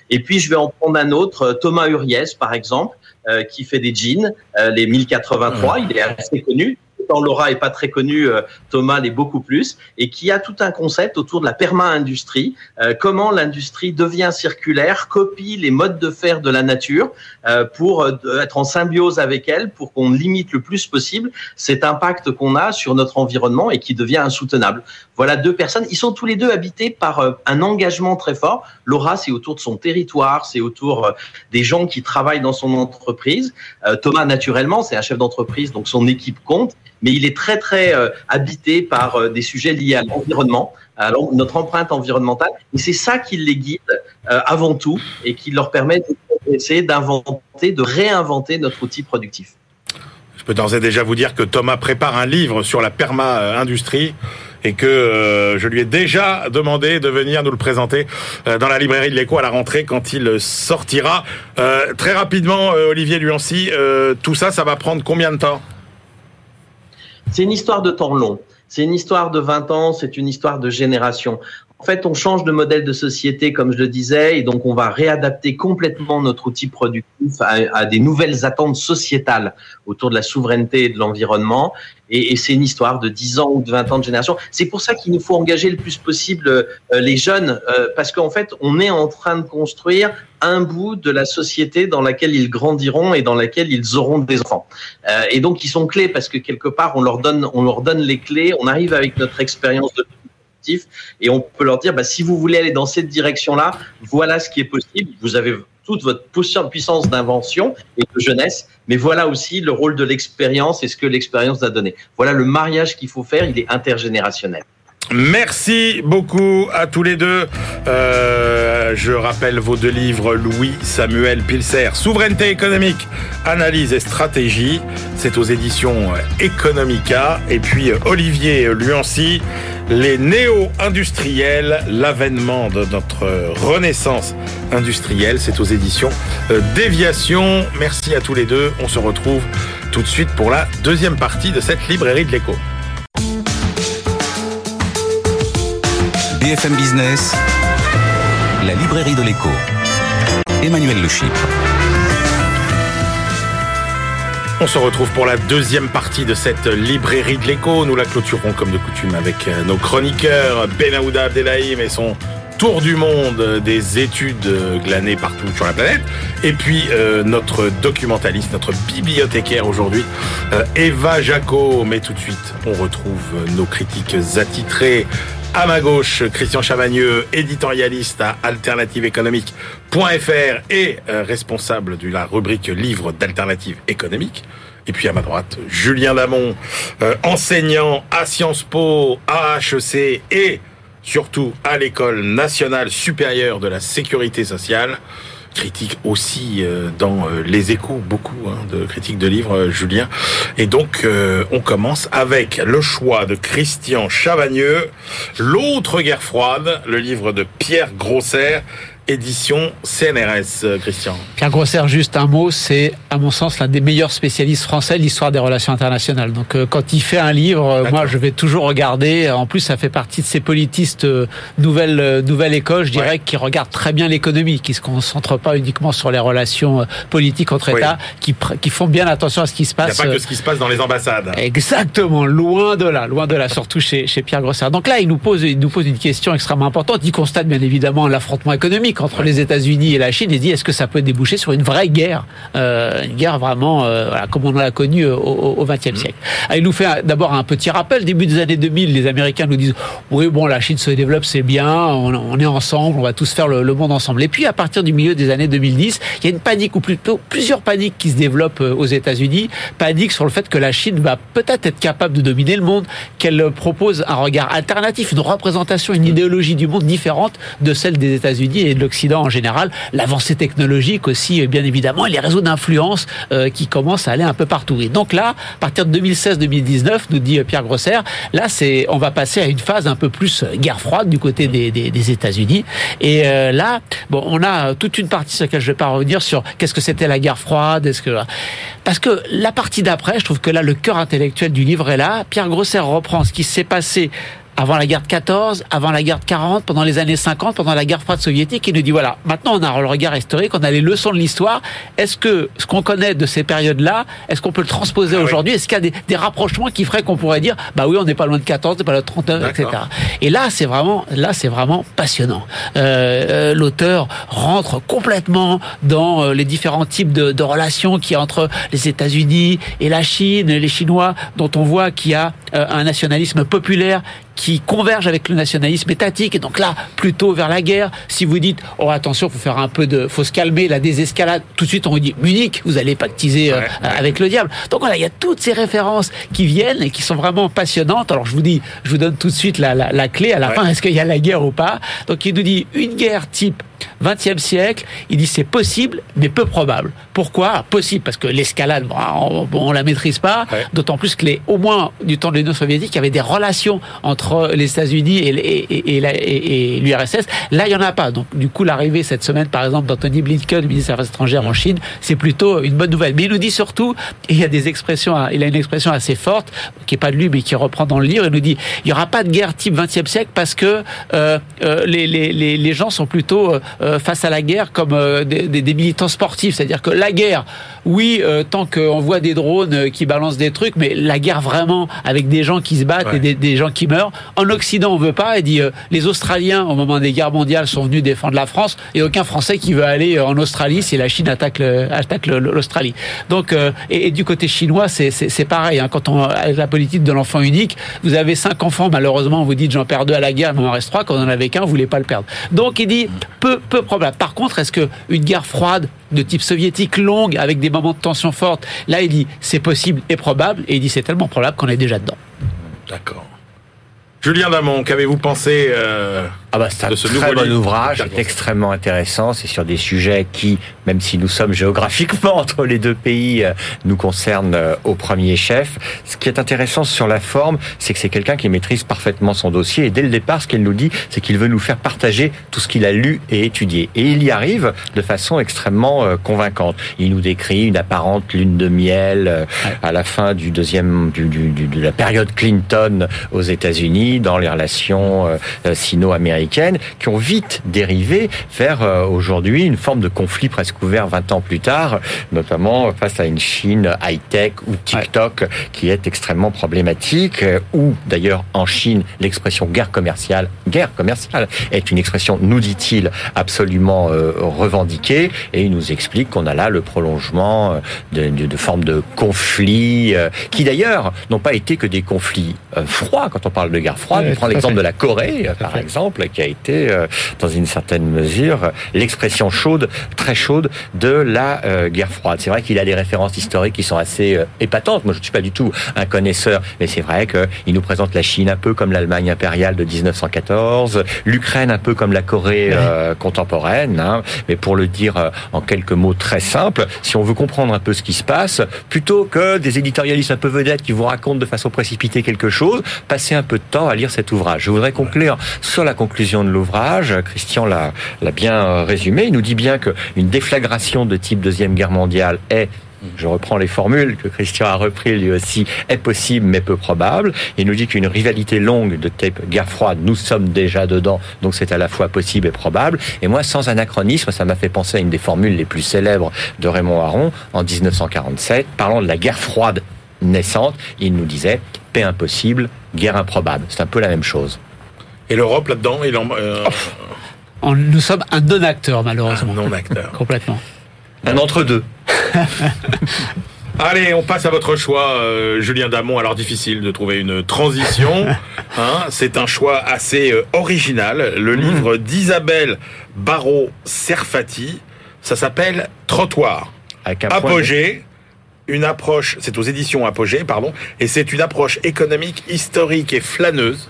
et puis, je vais en prendre un autre, euh, Thomas Uriès, par exemple, euh, qui fait des jeans, euh, les 1083. Il est assez connu. Laura est pas très connu, euh, Thomas l'est beaucoup plus, et qui a tout un concept autour de la perma-industrie, euh, comment l'industrie devient circulaire, copie les modes de faire de la nature euh, pour être en symbiose avec elle, pour qu'on limite le plus possible cet impact qu'on a sur notre environnement et qui devient insoutenable. Voilà deux personnes, ils sont tous les deux habités par un engagement très fort. Laura, c'est autour de son territoire, c'est autour des gens qui travaillent dans son entreprise. Thomas, naturellement, c'est un chef d'entreprise, donc son équipe compte mais il est très très euh, habité par euh, des sujets liés à l'environnement, à notre empreinte environnementale, et c'est ça qui les guide euh, avant tout et qui leur permet de d'inventer, de réinventer notre outil productif. Je peux d'ores et déjà vous dire que Thomas prépare un livre sur la perma-industrie et que je lui ai déjà demandé de venir nous le présenter dans la librairie de l'écho à la rentrée quand il sortira. très rapidement, Olivier Luancy, tout ça, ça va prendre combien de temps? C'est une histoire de temps long. C'est une histoire de 20 ans, c'est une histoire de génération. En fait, on change de modèle de société, comme je le disais, et donc on va réadapter complètement notre outil productif à, des nouvelles attentes sociétales autour de la souveraineté et de l'environnement. Et, c'est une histoire de 10 ans ou de 20 ans de génération. C'est pour ça qu'il nous faut engager le plus possible euh, les jeunes, euh, parce qu'en fait, on est en train de construire un bout de la société dans laquelle ils grandiront et dans laquelle ils auront des enfants. Euh, et donc, ils sont clés parce que quelque part, on leur donne, on leur donne les clés. On arrive avec notre expérience de et on peut leur dire bah, si vous voulez aller dans cette direction-là, voilà ce qui est possible. Vous avez toute votre puissance d'invention et de jeunesse, mais voilà aussi le rôle de l'expérience et ce que l'expérience a donné. Voilà le mariage qu'il faut faire, il est intergénérationnel. Merci beaucoup à tous les deux. Euh, je rappelle vos deux livres, Louis Samuel Pilser, Souveraineté économique, analyse et stratégie. C'est aux éditions Economica. Et puis Olivier Luancy, les néo-industriels, l'avènement de notre renaissance industrielle. C'est aux éditions Déviation. Merci à tous les deux. On se retrouve tout de suite pour la deuxième partie de cette librairie de l'écho. BFM Business, la librairie de l'écho. Emmanuel Le On se retrouve pour la deuxième partie de cette librairie de l'écho. Nous la clôturons comme de coutume avec euh, nos chroniqueurs, Benahouda Abdelhaim et son tour du monde des études glanées partout sur la planète. Et puis euh, notre documentaliste, notre bibliothécaire aujourd'hui, euh, Eva Jaco. Mais tout de suite, on retrouve nos critiques attitrés à ma gauche, Christian Chavagneux, éditorialiste à alternativeéconomique.fr et euh, responsable de la rubrique livre d'alternative économique. Et puis à ma droite, Julien Damon, euh, enseignant à Sciences Po, à HEC et surtout à l'École nationale supérieure de la sécurité sociale critique aussi euh, dans euh, les échos, beaucoup hein, de critiques de livres, euh, Julien. Et donc, on commence avec le choix de Christian Chavagneux, L'autre guerre froide, le livre de Pierre Grosser, édition CNRS, euh, Christian. Pierre Grosser, juste un mot, c'est à mon sens l'un des meilleurs spécialistes français de l'histoire des relations internationales. Donc euh, quand il fait un livre, euh, moi je vais toujours regarder. En plus, ça fait partie de ces politistes nouvelle nouvelle école, je dirais, qui regardent très bien l'économie, qui se concentrent pas uniquement sur les relations politiques entre États, qui, qui font bien attention à ce qui se passe. Il n'y a pas que ce qui se passe dans les ambassades. Exactement, loin de là, loin de là, surtout chez, chez Pierre Grosser. Donc là, il nous pose il nous pose une question extrêmement importante. Il constate bien évidemment l'affrontement économique entre les États-Unis et la Chine et dit est-ce que ça peut déboucher sur une vraie guerre, euh, une guerre vraiment euh, voilà, comme on l'a connue au XXe siècle. Ah, il nous fait d'abord un petit rappel. Début des années 2000, les Américains nous disent oui bon la Chine se développe c'est bien, on, est ensemble, on va tous faire le, monde ensemble. Et puis à partir du milieu des années 2010, il y a une panique ou plutôt plusieurs paniques qui se développent euh, aux États-Unis. Panique sur le fait que la Chine va peut-être être capable de dominer le monde, qu'elle propose un regard alternatif, une représentation, une idéologie du monde différente de celle des États-Unis et de l'Occident en général, l'avancée technologique aussi, euh, bien évidemment, et les réseaux d'influence euh, qui commencent à aller un peu partout. Et donc là, à partir de 2016-2019, nous dit euh, Pierre Grosser, là, c'est, on va passer à une phase un peu plus guerre froide du côté des, États-Unis. Et là, bon, on a toute une partie sur laquelle je vais pas revenir sur qu'est-ce que c'était la guerre froide, parce que la partie d'après, je trouve que là, le cœur intellectuel du livre est là. Pierre Grosser reprend ce qui s'est passé avant la guerre de 14, avant la guerre de 40, pendant les années 50, pendant la guerre froide soviétique, il nous dit voilà, maintenant on a le regard historique, on a les leçons de l'histoire. Est-ce que ce qu'on connaît de ces périodes-là, est-ce qu'on peut le transposer ah aujourd'hui? Est-ce qu'il y a des, rapprochements qui feraient qu'on pourrait dire bah oui, on n'est pas loin de 14, on n'est pas loin de 39, etc. Et là, c'est vraiment, là, c'est vraiment passionnant. Euh, euh, L'auteur rentre complètement dans euh, les différents types de, de relations qu'il y a entre les États-Unis et la Chine, les Chinois, dont on voit qu'il y a euh, un nationalisme populaire qui converge avec le nationalisme étatique et donc là plutôt vers la guerre. Si vous dites oh attention faut faire un peu de faut se calmer la désescalade tout de suite on vous dit Munich vous allez pactiser euh, avec le diable. Donc voilà il y a toutes ces références qui viennent et qui sont vraiment passionnantes. Alors je vous dis je vous donne tout de suite la, la, la clé. À la fin est-ce qu'il y a la guerre ou pas? Donc il nous dit une guerre type 20e siècle, il dit c'est possible, mais peu probable. Pourquoi? Possible, parce que l'escalade, bon, on, on la maîtrise pas, Ouais. d'autant plus que les, au moins du temps de l'Union soviétique, il y avait des relations entre les États-Unis et, et, et, la- et- et l'URSS. Là, il y en a pas. Donc, du coup, l'arrivée cette semaine, par exemple, d'Anthony Blinken, le ministre des Affaires étrangères en Chine, c'est plutôt une bonne nouvelle. Mais il nous dit surtout, et il y a des expressions, il a une expression assez forte, qui est pas de lui, mais qui reprend dans le livre, il nous dit, il y aura pas de guerre type 20e siècle parce que euh, euh, les, les, les, les gens sont plutôt euh, face à la guerre comme euh, des, militants sportifs. C'est-à-dire que la guerre, oui, euh, tant qu'on voit des drones euh, qui balancent des trucs, mais la guerre vraiment avec des gens qui se battent Ouais. et des, des gens qui meurent. En Occident, on veut pas. Il dit euh, les Australiens au moment des guerres mondiales sont venus défendre la France et aucun Français qui veut aller euh, en Australie si la Chine attaque le- attaque le- l'Australie. Donc euh, et, et du côté chinois, c'est pareil. Hein, quand on avec la politique de l'enfant unique, vous avez cinq enfants, malheureusement, vous dites j'en perds deux à la guerre, mais il en reste trois. Quand on en avait qu'un, vous voulez pas le perdre. Donc il dit peu peu probable. Par contre, est-ce que une guerre froide de type soviétique longue avec des moments de tension forte, là il dit c'est possible et probable et il dit c'est tellement probable qu'on est déjà dedans. D'accord. Julien Damon, qu'avez-vous pensé euh, Ah bah c'est un de ce très nouveau bon livre. ouvrage, c'est extrêmement intéressant. C'est sur des sujets qui, même si nous sommes géographiquement entre les deux pays, euh, nous concernent euh, au premier chef. Ce qui est intéressant sur la forme, c'est que c'est quelqu'un qui maîtrise parfaitement son dossier. Et dès le départ, ce qu'il nous dit, c'est qu'il veut nous faire partager tout ce qu'il a lu et étudié. Et il y arrive de façon extrêmement euh, convaincante. Il nous décrit une apparente lune de miel à la fin du deuxième, du, du- du- de la période Clinton aux États-Unis, dans les relations euh, euh, sino-américaines, qui ont vite dérivé vers euh, aujourd'hui une forme de conflit presque ouvert 20 ans plus tard, notamment face à une Chine high-tech ou TikTok qui est extrêmement problématique, ou d'ailleurs en Chine l'expression guerre commerciale, guerre commerciale est une expression, nous dit-il, absolument revendiquée, et il nous explique qu'on a là le prolongement de, de, formes de conflits, qui d'ailleurs n'ont pas été que des conflits froids quand on parle de guerre froide. On prend l'exemple de la Corée, par exemple, qui a été, euh, dans une certaine mesure, l'expression chaude, très chaude de la euh, guerre froide. C'est vrai qu'il a des références historiques qui sont assez euh, épatantes. Moi, je ne suis pas du tout un connaisseur, mais c'est vrai qu'il nous présente la Chine un peu comme l'Allemagne impériale de 1914, l'Ukraine un peu comme la Corée contemporaine. hein. Mais pour le dire en quelques mots très simples, si on veut comprendre un peu ce qui se passe, plutôt que des éditorialistes un peu vedettes qui vous racontent de façon précipitée quelque chose, passez un peu de temps à lire cet ouvrage. Je voudrais conclure sur la conclusion de l'ouvrage. Christian l'a bien euh, résumé. Il nous dit bien qu'une déflagration de type Deuxième Guerre mondiale est je reprends les formules que Christian a repris lui aussi, est possible mais peu probable. Il nous dit qu'une rivalité longue de type guerre froide, nous sommes déjà dedans, donc c'est à la fois possible et probable. Et moi, sans anachronisme, ça m'a fait penser à une des formules les plus célèbres de Raymond Aron en 1947, parlant de la guerre froide naissante. Il nous disait paix impossible, guerre improbable. C'est un peu la même chose. Et l'Europe là-dedans, il en, euh, On- nous sommes un non-acteur, un malheureusement. non-acteur. Complètement. Un entre-deux. Allez, on passe à votre choix, euh, Julien Damon. Alors difficile de trouver une transition. Hein, c'est un choix assez euh, original. Le livre d'Isabelle Barrault-Serfati, ça s'appelle Trottoir. Avec un point de- Apogée, une approche, c'est aux éditions Apogée, pardon, et c'est une approche économique, historique et flâneuse.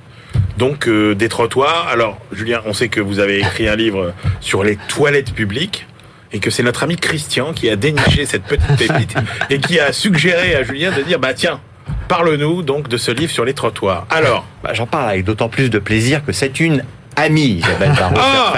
Donc euh, des trottoirs. Alors Julien, on sait que vous avez écrit un livre sur les toilettes publiques et que c'est notre ami Christian qui a déniché cette petite pépite et qui a suggéré à Julien de dire bah tiens, parle-nous donc de ce livre sur les trottoirs. Alors, Bah, J'en parle avec d'autant plus de plaisir que c'est une amie, Isabelle barrault Ah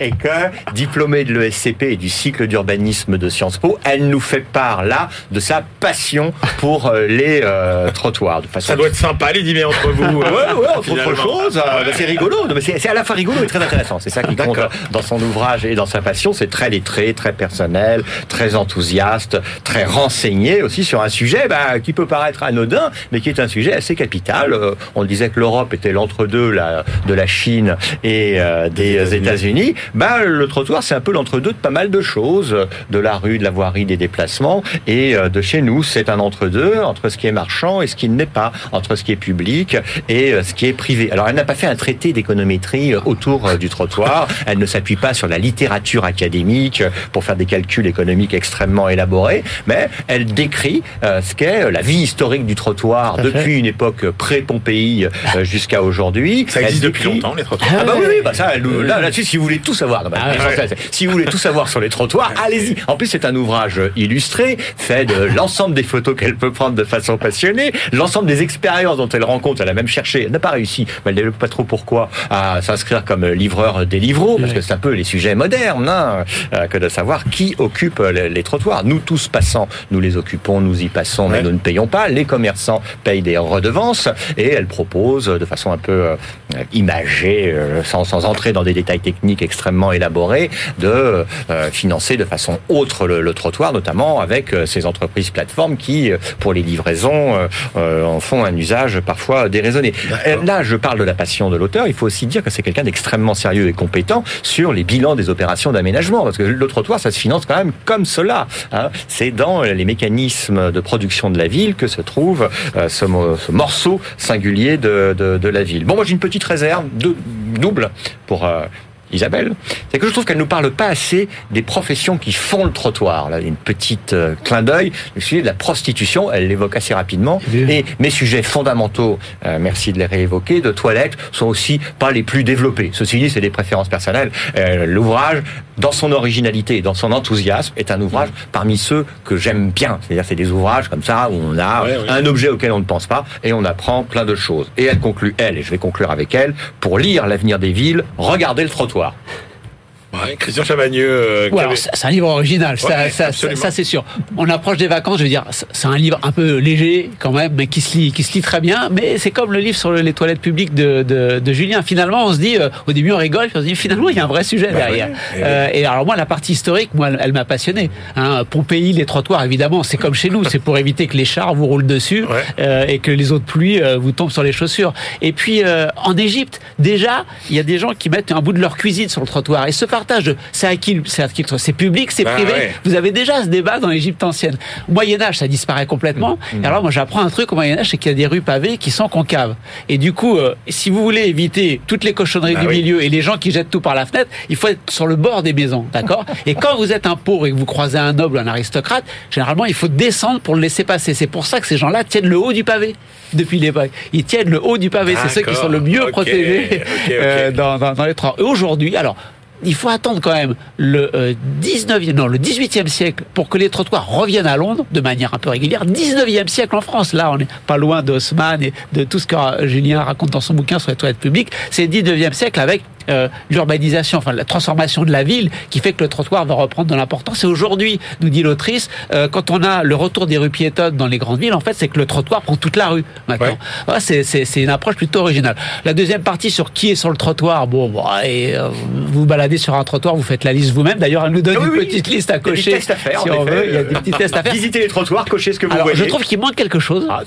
et que, diplômée de l'ESCP et du cycle d'urbanisme de Sciences Po, elle nous fait part, là, de sa passion pour euh, les euh, trottoirs. De façon ça doit être sympa les dîners entre vous. Ouais, euh, ouais, entre autres choses, euh, c'est rigolo. C'est à la fois rigolo et très intéressant. C'est ça qui compte dans son ouvrage et dans sa passion. C'est très lettré, très personnel, très enthousiaste, très renseigné aussi sur un sujet bah, qui peut paraître anodin, mais qui est un sujet assez capital. On disait que l'Europe était l'entre-deux de la Chine et euh, des États-Unis. Bah, le trottoir, c'est un peu l'entre-deux de pas mal de choses, de la rue, de la voirie, des déplacements. Et euh, de chez nous, c'est un entre-deux entre ce qui est marchand et ce qui ne l'est pas, entre ce qui est public et euh, ce qui est privé. Alors, elle n'a pas fait un traité d'économétrie autour du trottoir. Elle ne s'appuie pas sur la littérature académique pour faire des calculs économiques extrêmement élaborés, mais elle décrit euh, ce qu'est la vie historique du trottoir depuis une époque pré-Pompéi euh, jusqu'à aujourd'hui. Ça Elle existe depuis longtemps les trottoirs. Ah bah oui, oui, bah ça, là, là-dessus, si vous voulez tout savoir, non, bah, Ah ouais. si vous voulez tout savoir sur les trottoirs, allez-y. En plus, c'est un ouvrage illustré, fait de l'ensemble des photos qu'elle peut prendre de façon passionnée, l'ensemble des expériences dont elle rencontre. Elle a même cherché, elle n'a pas réussi, mais elle ne pas trop pourquoi, à s'inscrire comme livreur des livreaux, parce que c'est un peu les sujets modernes, hein, euh, que de savoir qui occupe les, les trottoirs. Nous tous passants, nous les occupons, nous y passons, mais Ouais. nous ne payons pas. Les commerçants payent des redevances et elle propose de façon un peu euh, imagée, euh, sans, sans entrer dans des détails techniques extrêmement élaborés, de euh, financer de façon autre le, le trottoir, notamment avec euh, ces entreprises plateformes qui, euh, pour les livraisons, en font un usage parfois déraisonné. Là, je parle de la passion de l'auteur. Il faut aussi dire que c'est quelqu'un d'extrêmement sérieux et compétent sur les bilans des opérations d'aménagement, parce que le trottoir, ça se finance quand même comme cela. hein. C'est dans les mécanismes de production de la ville que se trouve euh, ce morceau singulier de, de, de la ville. Bon, moi j'ai une petite réserve, de, double, pour euh, Isabelle, c'est que je trouve qu'elle nous parle pas assez des professions qui font le trottoir. Là, une petite euh, clin d'œil, le sujet de la prostitution, elle l'évoque assez rapidement. Et mes sujets fondamentaux, euh, merci de les réévoquer, de toilettes, sont aussi pas les plus développés. Ceci dit, c'est des préférences personnelles. Euh, L'ouvrage, dans son originalité et dans son enthousiasme, est un ouvrage parmi ceux que j'aime bien. C'est-à-dire, c'est des ouvrages comme ça où on a Ouais, ouais. un objet auquel on ne pense pas et on apprend plein de choses. Et elle conclut, elle, et je vais conclure avec elle, pour lire l'avenir des villes, regardez le trottoir. well. Ouais, Christian Chavagneux. euh, Ouais, avait- c'est un livre original, ça, Ouais, ça, ça, c'est sûr. On approche des vacances, je veux dire, c'est- un livre un peu léger quand même, mais qui se lit, qui se lit très bien. Mais c'est comme le livre sur le- les toilettes publiques de, de, de Julien. Finalement, on se dit, euh, au début on rigole, puis on se dit finalement il y a un vrai sujet Bah derrière. et Euh, et alors moi, la partie historique, moi, elle, elle m'a passionné. Hein, Pompéi, les trottoirs, évidemment, c'est comme chez nous, c'est pour éviter que les chars vous roulent dessus euh, et que les eaux de pluie euh, vous tombent sur les chaussures. Et puis euh, en Égypte, déjà, il y a des gens qui mettent un bout de leur cuisine sur le trottoir et ce partage, de- c'est à qui, c'est à qui, c'est public, c'est Bah privé. ouais. Vous avez déjà ce débat dans l'Égypte ancienne. Au Moyen Âge, ça disparaît complètement. Mm. Et alors moi, j'apprends un truc au Moyen Âge, c'est qu'il y a des rues pavées qui sont concaves. Et du coup, euh, si vous voulez éviter toutes les cochonneries Bah du oui. milieu et les gens qui jettent tout par la fenêtre, il faut être sur le bord des maisons, d'accord Et quand vous êtes un pauvre et que vous croisez un noble un aristocrate, généralement, il faut descendre pour le laisser passer. C'est pour ça que ces gens-là tiennent le haut du pavé depuis l'époque. Ils tiennent le haut du pavé. C'est ceux qui sont le mieux protégés euh, dans, dans, dans les trottoirs. Et aujourd'hui, alors. Il faut attendre quand même le euh, 19e, non, le 18e siècle pour que les trottoirs reviennent à Londres de manière un peu régulière. 19e siècle en France. Là, on n'est pas loin d'Haussmann et de tout ce que euh, Julien raconte dans son bouquin sur les toilettes publiques. C'est le 19e siècle avec euh, l'urbanisation, enfin la transformation de la ville qui fait que le trottoir va reprendre de l'importance. Et aujourd'hui, nous dit l'autrice, euh, quand on a le retour des rues piétonnes dans les grandes villes, en fait, c'est que le trottoir prend toute la rue maintenant. Ouais. Ouais, c'est- une approche plutôt originale. La deuxième partie sur qui est sur le trottoir, bon, bon et, euh, vous baladez sur un trottoir, vous faites la liste vous-même. D'ailleurs, elle nous donne Ah oui, une oui. petite liste à Il y a des cocher. tests à faire, si on effet. veut. Il y a des petits tests à faire. Visitez les trottoirs, cochez ce que vous Alors, voyez. je trouve qu'il manque quelque chose, Ah,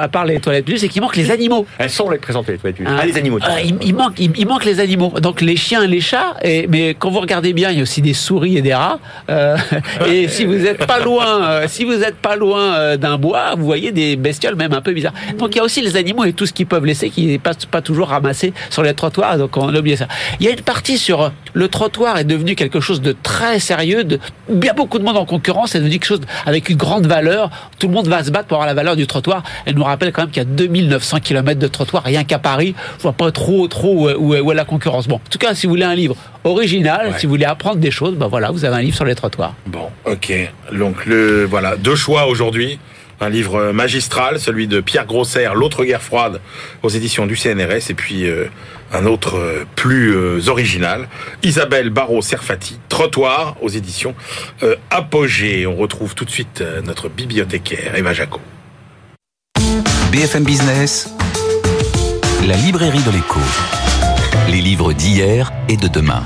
à part les toilettes publiques, c'est qu'il manque les animaux. Elles sont les présentées, les toilettes publiques. Hein. Ah, les animaux. Il, il manque, il, il manque les animaux. Donc les chiens et les chats. Et, mais quand vous regardez bien, il y a aussi des souris et des rats. Euh, et si vous êtes pas loin, euh, si vous êtes pas loin euh, d'un bois, vous voyez des bestioles même un peu bizarres. Donc il y a aussi les animaux et tout ce qu'ils peuvent laisser qui n'est pas, toujours ramassé sur les trottoirs. Donc on a oublié ça. Il y a une partie sur le trottoir est devenu quelque chose de très sérieux. De, bien beaucoup de monde en concurrence. C'est devenu quelque chose avec une grande valeur. Tout le monde va se battre pour avoir la valeur du trottoir. Elle nous rappelle quand même qu'il y a 2900 km de trottoir rien qu'à Paris. Je vois pas trop, trop où, où où la concurrence. Bon, en tout cas, si vous voulez un livre original, Ouais. si vous voulez apprendre des choses, ben voilà, vous avez un livre sur les trottoirs. Bon, ok. Donc le voilà, deux choix aujourd'hui. Un livre magistral, celui de Pierre Grosser, L'autre guerre froide, aux éditions du CNRS, et puis euh, un autre euh, plus euh, original, Isabelle Barrault-Serfati, Trottoir, aux éditions euh, Apogée. On retrouve tout de suite euh, notre bibliothécaire, Eva Jaco. BFM Business, la librairie de l'écho. Les livres d'hier et de demain.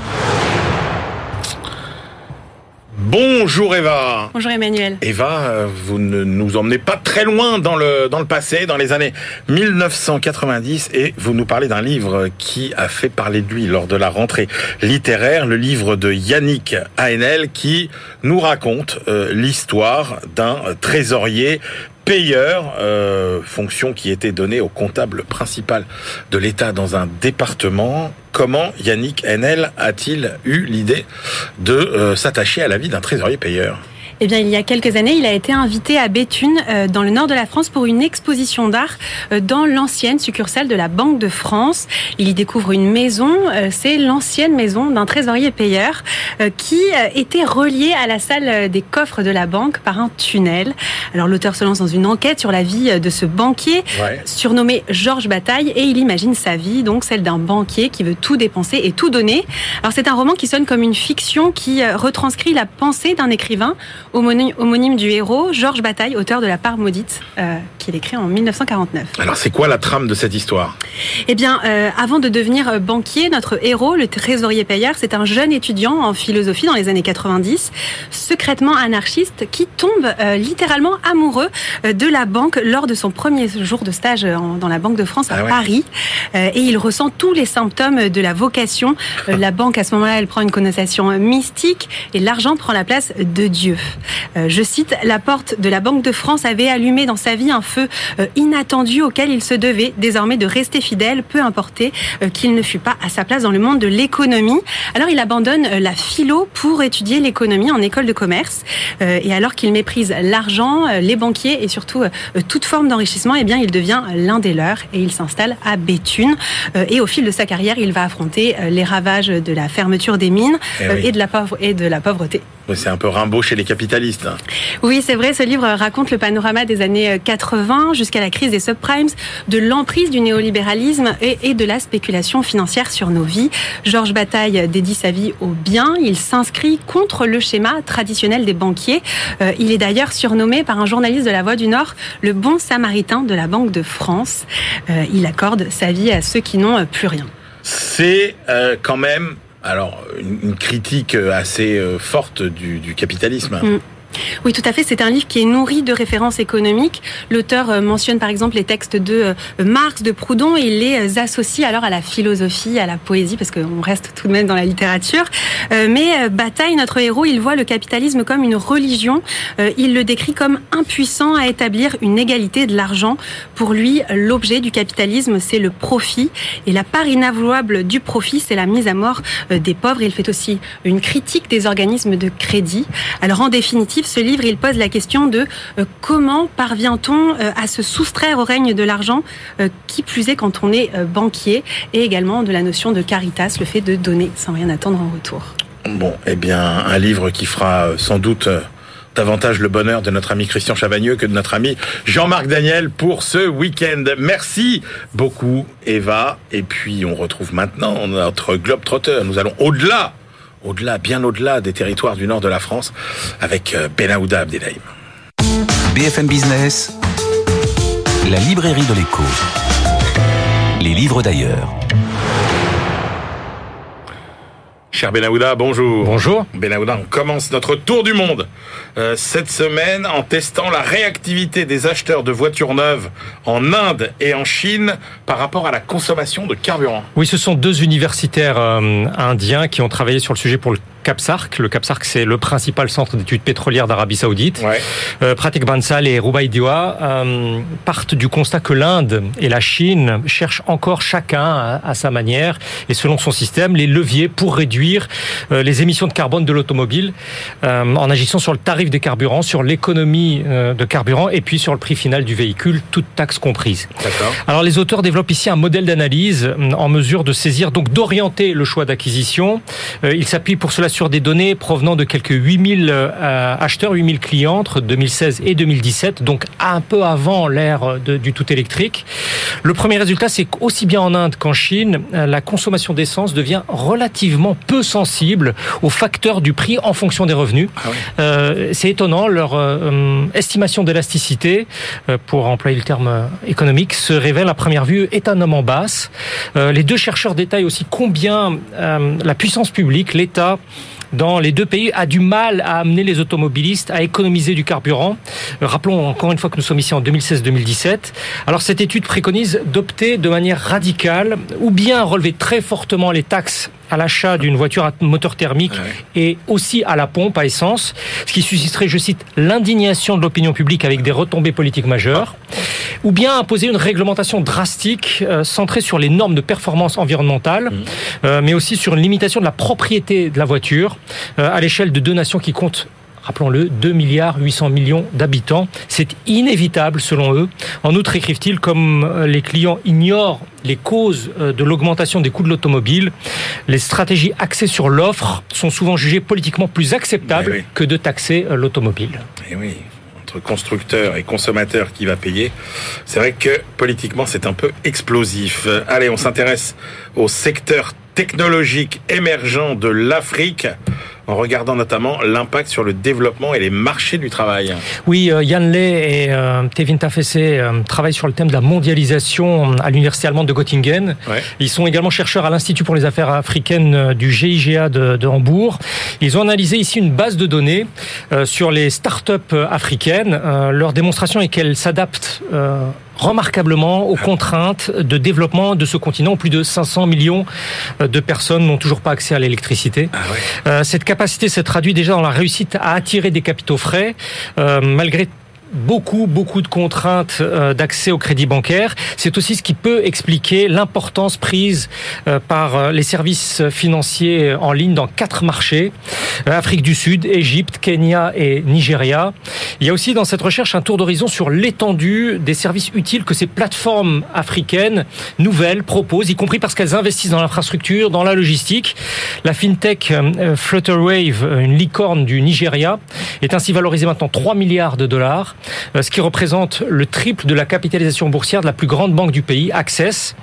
Bonjour Eva Bonjour Emmanuel. Eva, vous ne nous emmenez pas très loin dans le, dans le passé, dans les années 1990, et vous nous parlez d'un livre qui a fait parler de lui lors de la rentrée littéraire, le livre de Yannick Haenel, qui nous raconte euh, l'histoire d'un trésorier payeur, euh, fonction qui était donnée au comptable principal de l'État dans un département. Comment Yannick Haenel a-t-il eu l'idée de euh, s'attacher à la vie d'un trésorier payeur? Eh bien, il y a quelques années, il a été invité à Béthune, euh, dans le nord de la France, pour une exposition d'art euh, dans l'ancienne succursale de la Banque de France. Il y découvre une maison, euh, c'est l'ancienne maison d'un trésorier payeur qui était reliée à la salle des coffres de la banque par un tunnel. Alors l'auteur se lance dans une enquête sur la vie de ce banquier, surnommé Georges Bataille, et il imagine sa vie, donc celle d'un banquier qui veut tout dépenser et tout donner. Alors c'est un roman qui sonne comme une fiction qui retranscrit la pensée d'un écrivain homonyme du héros, Georges Bataille, auteur de La part maudite, euh, qu'il écrit en 1949. Alors c'est quoi la trame de cette histoire? Eh bien, euh, avant de devenir banquier, notre héros, le trésorier payeur, c'est un jeune étudiant en philosophie dans les années 90, secrètement anarchiste, qui tombe euh, littéralement amoureux de la banque lors de son premier jour de stage dans la Banque de France à ah Paris. et il ressent tous les symptômes de la vocation. la banque, à ce moment-là, elle prend une connotation mystique et l'argent prend la place de Dieu. Euh, je cite, la porte de la Banque de France avait allumé dans sa vie un feu euh, inattendu auquel il se devait désormais de rester fidèle, peu importé euh, qu'il ne fût pas à sa place dans le monde de l'économie. Alors il abandonne la philo pour étudier l'économie en école de commerce. Et alors qu'il méprise l'argent, les banquiers et surtout toute forme d'enrichissement, eh bien il devient l'un des leurs et il s'installe à Béthune. Et au fil de sa carrière, il va affronter les ravages de la fermeture des mines eh et, de la pauvre et de la pauvreté. C'est un peu Rimbaud chez les capitalistes. Oui, c'est vrai, ce livre raconte le panorama des années 80 euh, jusqu'à la crise des subprimes, de l'emprise du néolibéralisme et, de la spéculation financière sur nos vies. Georges Bataille dédie sa vie au bien. Il s'inscrit contre le schéma traditionnel des banquiers. Euh, il est d'ailleurs surnommé par un journaliste de La Voix du Nord le bon samaritain de la Banque de France. Euh, il accorde sa vie à ceux qui n'ont plus rien. C'est quand même alors une, critique assez forte du, capitalisme. Mm. Oui, tout à fait. C'est un livre qui est nourri de références économiques. L'auteur euh, mentionne par exemple les textes de euh, Marx, de Proudhon, et il les euh, associe alors à la philosophie, à la poésie, parce qu'on reste tout de même dans la littérature. Mais Bataille, notre héros, il voit le capitalisme comme une religion. Il le décrit comme impuissant à établir une égalité de l'argent. Pour lui, l'objet du capitalisme, c'est le profit, et la part inavouable du profit, c'est la mise à mort des pauvres. Il fait aussi une critique des organismes de crédit. Alors en définitive, ce livre, il pose la question de euh, comment parvient-on euh, à se soustraire au règne de l'argent, euh, qui plus est quand on est banquier, et également de la notion de caritas, le fait de donner sans rien attendre en retour. Bon, eh bien, un livre qui fera sans doute davantage le bonheur de notre ami Christian Chavagneux que de notre ami Jean-Marc Daniel pour ce week-end. Merci beaucoup Eva. Et puis on retrouve maintenant notre Globe Trotter. Nous allons au-delà au-delà, bien au-delà des territoires du nord de la France, avec euh, Benaouda Abdelhaim. BFM Business, la librairie de l'écho. Les livres d'ailleurs. Cher Benaouda, bonjour. Bonjour. Benaouda, on commence notre tour du monde euh, cette semaine en testant la réactivité des acheteurs de voitures neuves en Inde et en Chine par rapport à la consommation de carburant. Oui, ce sont deux universitaires euh, indiens qui ont travaillé sur le sujet pour le Le CAPSARC, c'est le principal centre d'études pétrolières d'Arabie Saoudite. Ouais. Euh, Pratik Bansal et Rubai Diwa euh, partent du constat que l'Inde et la Chine cherchent encore chacun à, sa manière et selon son système les leviers pour réduire euh, les émissions de carbone de l'automobile euh, en agissant sur le tarif des carburants, sur l'économie de carburant et puis sur le prix final du véhicule, toute taxe comprise. Alors les auteurs développent ici un modèle d'analyse en mesure de saisir donc d'orienter le choix d'acquisition. ils s'appuient pour cela sur des données provenant de quelques 8000 euh, acheteurs, 8000 clients entre 2016 et 2017, donc un peu avant l'ère du tout électrique. Le premier résultat, c'est qu'aussi bien en Inde qu'en Chine, euh, la consommation d'essence devient relativement peu sensible aux facteurs du prix en fonction des revenus. Ah euh, c'est étonnant, leur estimation d'élasticité, pour employer le terme économique, se révèle à première vue étonnamment basse. les deux chercheurs détaillent aussi combien la puissance publique, l'État, dans les deux pays a du mal à amener les automobilistes à économiser du carburant. Rappelons encore une fois que nous sommes ici en 2016-2017. Alors cette étude préconise d'opter de manière radicale ou bien relever très fortement les taxes à l'achat d'une voiture à moteur thermique et aussi à la pompe à essence, ce qui susciterait, je cite, l'indignation de l'opinion publique avec des retombées politiques majeures, ou bien imposer une réglementation drastique euh, centrée sur les normes de performance environnementale, mmh. euh, mais aussi sur une limitation de la propriété de la voiture euh, à l'échelle de deux nations qui comptent rappelons-le, 2 milliards 800 millions d'habitants. C'est inévitable selon eux. En outre, écrivent-ils, comme euh, les clients ignorent les causes euh, de l'augmentation des coûts de l'automobile, les stratégies axées sur l'offre sont souvent jugées politiquement plus acceptables oui. que de taxer euh, l'automobile. Et oui, entre constructeur et consommateur qui va payer, c'est vrai que politiquement c'est un peu explosif. Allez, on s'intéresse au secteur technologique émergent de l'Afrique en regardant notamment l'impact sur le développement et les marchés du travail. Oui, euh, Yann Lay et euh, Tevin Tafesse euh, travaillent sur le thème de la mondialisation à l'université allemande de Göttingen. Ouais. Ils sont également chercheurs à l'Institut pour les affaires africaines du GIGA de, de Hambourg. Ils ont analysé ici une base de données euh, sur les start-up africaines. Leur démonstration est qu'elles s'adaptent remarquablement aux contraintes de développement de ce continent. Plus de 500 millions euh, de personnes n'ont toujours pas accès à l'électricité. Euh, cette capacité se traduit déjà dans la réussite à attirer des capitaux frais, euh, malgré beaucoup, beaucoup de contraintes d'accès au crédit bancaire. C'est aussi ce qui peut expliquer l'importance prise par les services financiers en ligne dans quatre marchés, Afrique du Sud, Égypte, Kenya et Nigeria. Il y a aussi dans cette recherche un tour d'horizon sur l'étendue des services utiles que ces plateformes africaines nouvelles proposent, y compris parce qu'elles investissent dans l'infrastructure, dans la logistique. La fintech euh, Flutterwave, euh, une licorne du Nigeria, est ainsi valorisée maintenant 3 milliards de dollars, euh, ce qui représente le triple de la capitalisation boursière de la plus grande banque du pays, Access.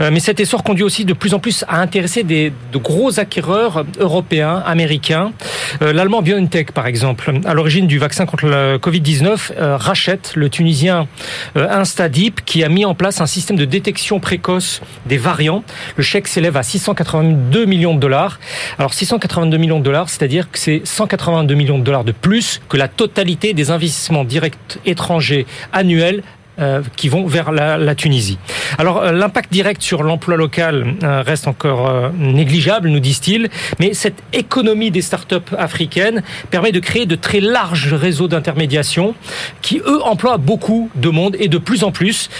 Euh, Mais cet essor conduit aussi de plus en plus à intéresser des, de gros acquéreurs européens, américains. Euh, L'allemand BioNTech, par exemple, à l'origine du vaccin contre le Covid-19, euh, rachète le Tunisien euh, Instadip, qui a mis en place un système de détection précoce des variants. Le chèque s'élève à 682 millions de dollars. Alors 682 millions de dollars, c'est-à-dire que c'est 182 millions de dollars de plus que la totalité des investissements directs étrangers annuels euh, qui vont vers la, la Tunisie. Alors euh, l'impact direct sur l'emploi local euh, reste encore euh, négligeable, nous disent-ils, mais cette économie des startups africaines permet de créer de très larges réseaux d'intermédiation qui, eux, emploient beaucoup de monde et de plus en plus.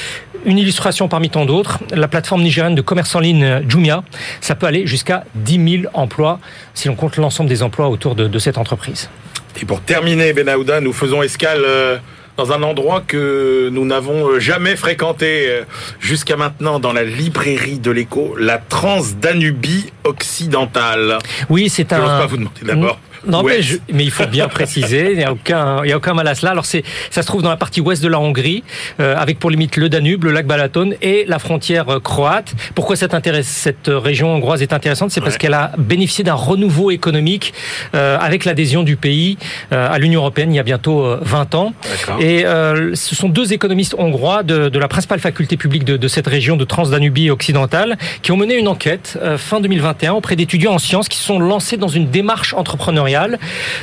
Une illustration parmi tant d'autres, la plateforme nigérienne de commerce en ligne euh, Jumia, ça peut aller jusqu'à 10 000 emplois si l'on compte l'ensemble des emplois autour de, de cette entreprise. Et pour terminer, Benahouda, nous faisons escale euh, dans un endroit que nous n'avons euh, jamais fréquenté euh, jusqu'à maintenant dans la librairie de l'écho, la Transdanubie occidentale. Oui, c'est Je un. pas vous demander d'abord. Non, mais, je- mais il faut bien préciser, il n'y a aucun, il y a aucun mal à cela. Alors c'est, ça se trouve dans la partie ouest de la Hongrie, euh, avec pour limite le Danube, le lac Balaton et la frontière euh, croate. Pourquoi cette, cette région hongroise est intéressante? C'est parce Ouais. qu'elle a bénéficié d'un renouveau économique euh, avec l'adhésion du pays euh, à l'Union européenne il y a bientôt euh, 20 ans. D'accord. Et euh, ce sont deux économistes hongrois de, de la principale faculté publique de, de cette région de Transdanubie occidentale qui ont mené une enquête euh, fin 2021 auprès d'étudiants en sciences qui se sont lancés dans une démarche entrepreneuriale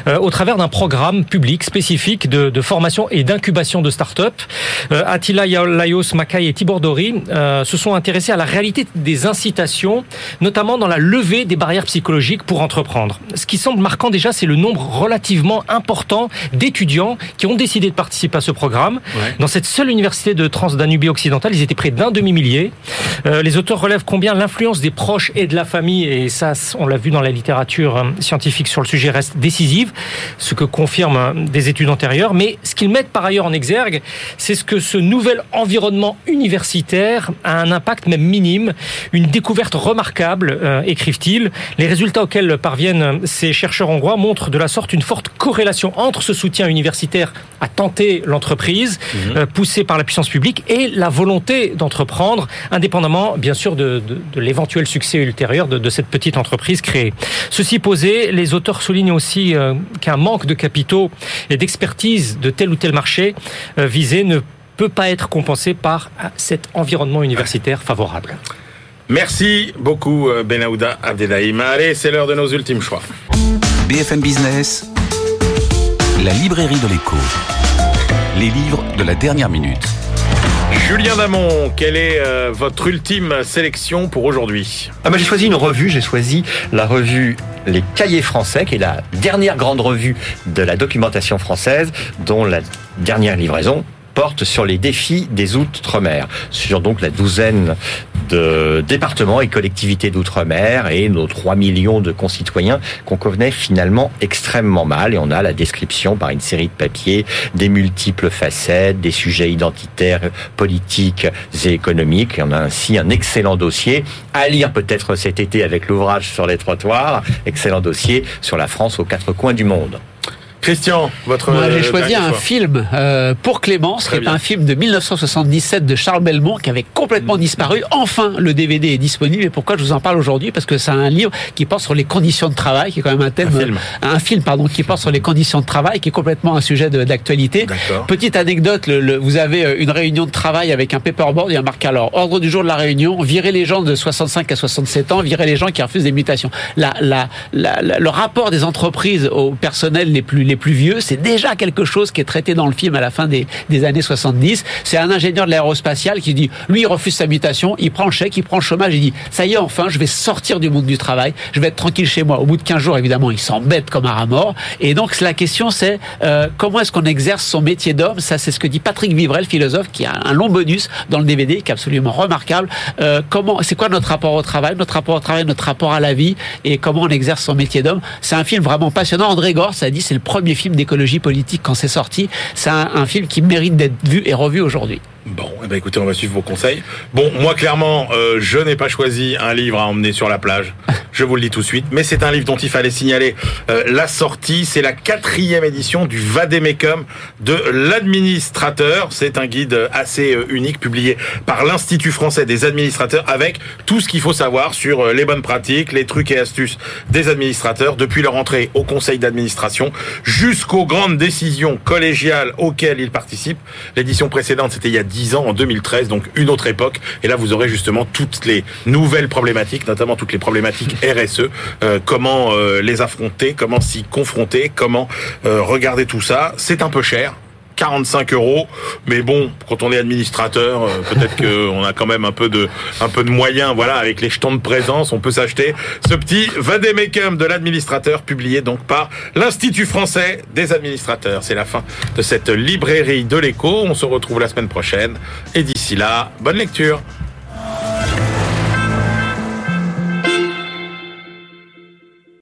euh, au travers d'un programme public spécifique de, de formation et d'incubation de start-up. Euh, Attila Laios Makai et Tibor Dori euh, se sont intéressés à la réalité des incitations, notamment dans la levée des barrières psychologiques pour entreprendre. Ce qui semble marquant déjà, c'est le nombre relativement important d'étudiants qui ont décidé de participer à ce programme. Ouais. Dans cette seule université de Transdanubie occidentale, ils étaient près d'un demi-millier. Euh, les auteurs relèvent combien l'influence des proches et de la famille, et ça, on l'a vu dans la littérature scientifique sur le sujet, reste décisive, ce que confirment euh, des études antérieures. Mais ce qu'ils mettent par ailleurs en exergue, c'est ce que ce nouvel environnement universitaire a un impact même minime, une découverte remarquable, euh, écrivent-ils. Les résultats auxquels parviennent ces chercheurs hongrois montrent de la sorte une forte corrélation entre ce soutien universitaire à tenter l'entreprise, euh, poussé par la puissance publique, et la volonté d'entreprendre, indépendamment bien sûr de, de- de l'éventuel succès ultérieur de, de cette petite entreprise créée. Ceci posé, les auteurs soulignent aussi euh, qu'un manque de capitaux et d'expertise de tel ou tel marché euh, visé ne peut pas être compensé par euh, cet environnement universitaire favorable. Merci beaucoup, Benahouda Abdelhaim. Allez, c'est l'heure de nos ultimes choix. BFM Business, la librairie de l'écho. Les livres de la dernière minute. Julien Damon, quelle est euh, votre ultime sélection pour aujourd'hui? Ah bah, j'ai choisi une revue, j'ai choisi la revue Les Cahiers français, qui est la dernière grande revue de la documentation française, dont la dernière livraison porte sur les défis des Outre-mer, sur donc la douzaine de départements et collectivités d'outre-mer et nos 3 millions de concitoyens qu'on convenait finalement extrêmement mal. Et on a la description par une série de papiers des multiples facettes, des sujets identitaires, politiques et économiques. Et on a ainsi un excellent dossier à lire peut-être cet été avec l'ouvrage sur les trottoirs. Excellent dossier sur la France aux quatre coins du monde. Christian, votre. Moi, j'ai choisi un film euh, pour Clémence, qui est un film de 1977 de Charles Belmont, qui avait complètement mm. disparu. Enfin, le DVD est disponible. Et pourquoi je vous en parle aujourd'hui? Parce que c'est un livre qui porte sur les conditions de travail, qui est quand même un thème, un film, un film pardon, qui porte sur les conditions de travail, qui est complètement un sujet d'actualité. Petite anecdote le, vous avez euh, une réunion de travail avec un paperboard et un marqueur. Alors, ordre du jour de la réunion virer les gens de 65 à 67 ans, virer les gens qui refusent des mutations. La, la, la, le rapport des entreprises au personnel les plus plus vieux, c'est déjà quelque chose qui est traité dans le film à la fin des, des années 70. C'est un ingénieur de l'aérospatial qui dit, lui, il refuse sa mutation, il prend le chèque, il prend le chômage, il dit, ça y est, enfin, je vais sortir du monde du travail, je vais être tranquille chez moi. Au bout de 15 jours, évidemment, il s'embête comme un rat mort. Et donc, la question, c'est euh, comment est-ce qu'on exerce son métier d'homme? Ça, c'est ce que dit Patrick Vivrel, philosophe, qui a un long bonus dans le DVD, qui est absolument remarquable. Euh, comment, c'est quoi notre rapport au travail, notre rapport au travail, notre rapport à la vie, et comment on exerce son métier d'homme? C'est un film vraiment passionnant. André Gore, ça dit, c'est le premier premier film d'écologie politique quand c'est sorti. C'est un, film qui mérite d'être vu et revu aujourd'hui. Bon, eh ben écoutez, on va suivre vos conseils. Bon, moi clairement, euh, je n'ai pas choisi un livre à emmener sur la plage. Je vous le dis tout de suite, mais c'est un livre dont il fallait signaler euh, la sortie. C'est la quatrième édition du Vademecum de l'administrateur. C'est un guide assez euh, unique publié par l'Institut français des administrateurs avec tout ce qu'il faut savoir sur les bonnes pratiques, les trucs et astuces des administrateurs depuis leur entrée au conseil d'administration jusqu'aux grandes décisions collégiales auxquelles ils participent. L'édition précédente, c'était il y a 10 ans, en 2013, donc une autre époque. Et là, vous aurez justement toutes les nouvelles problématiques, notamment toutes les problématiques RSE, euh, comment euh, les affronter, comment s'y confronter, comment euh, regarder tout ça. C'est un peu cher. 45 euros. Mais bon, quand on est administrateur, euh, peut-être qu'on a quand même un peu de, un peu de moyens. Voilà, avec les jetons de présence, on peut s'acheter ce petit vademecum de l'administrateur, publié donc par l'Institut français des administrateurs. C'est la fin de cette librairie de l'écho. On se retrouve la semaine prochaine. Et d'ici là, bonne lecture.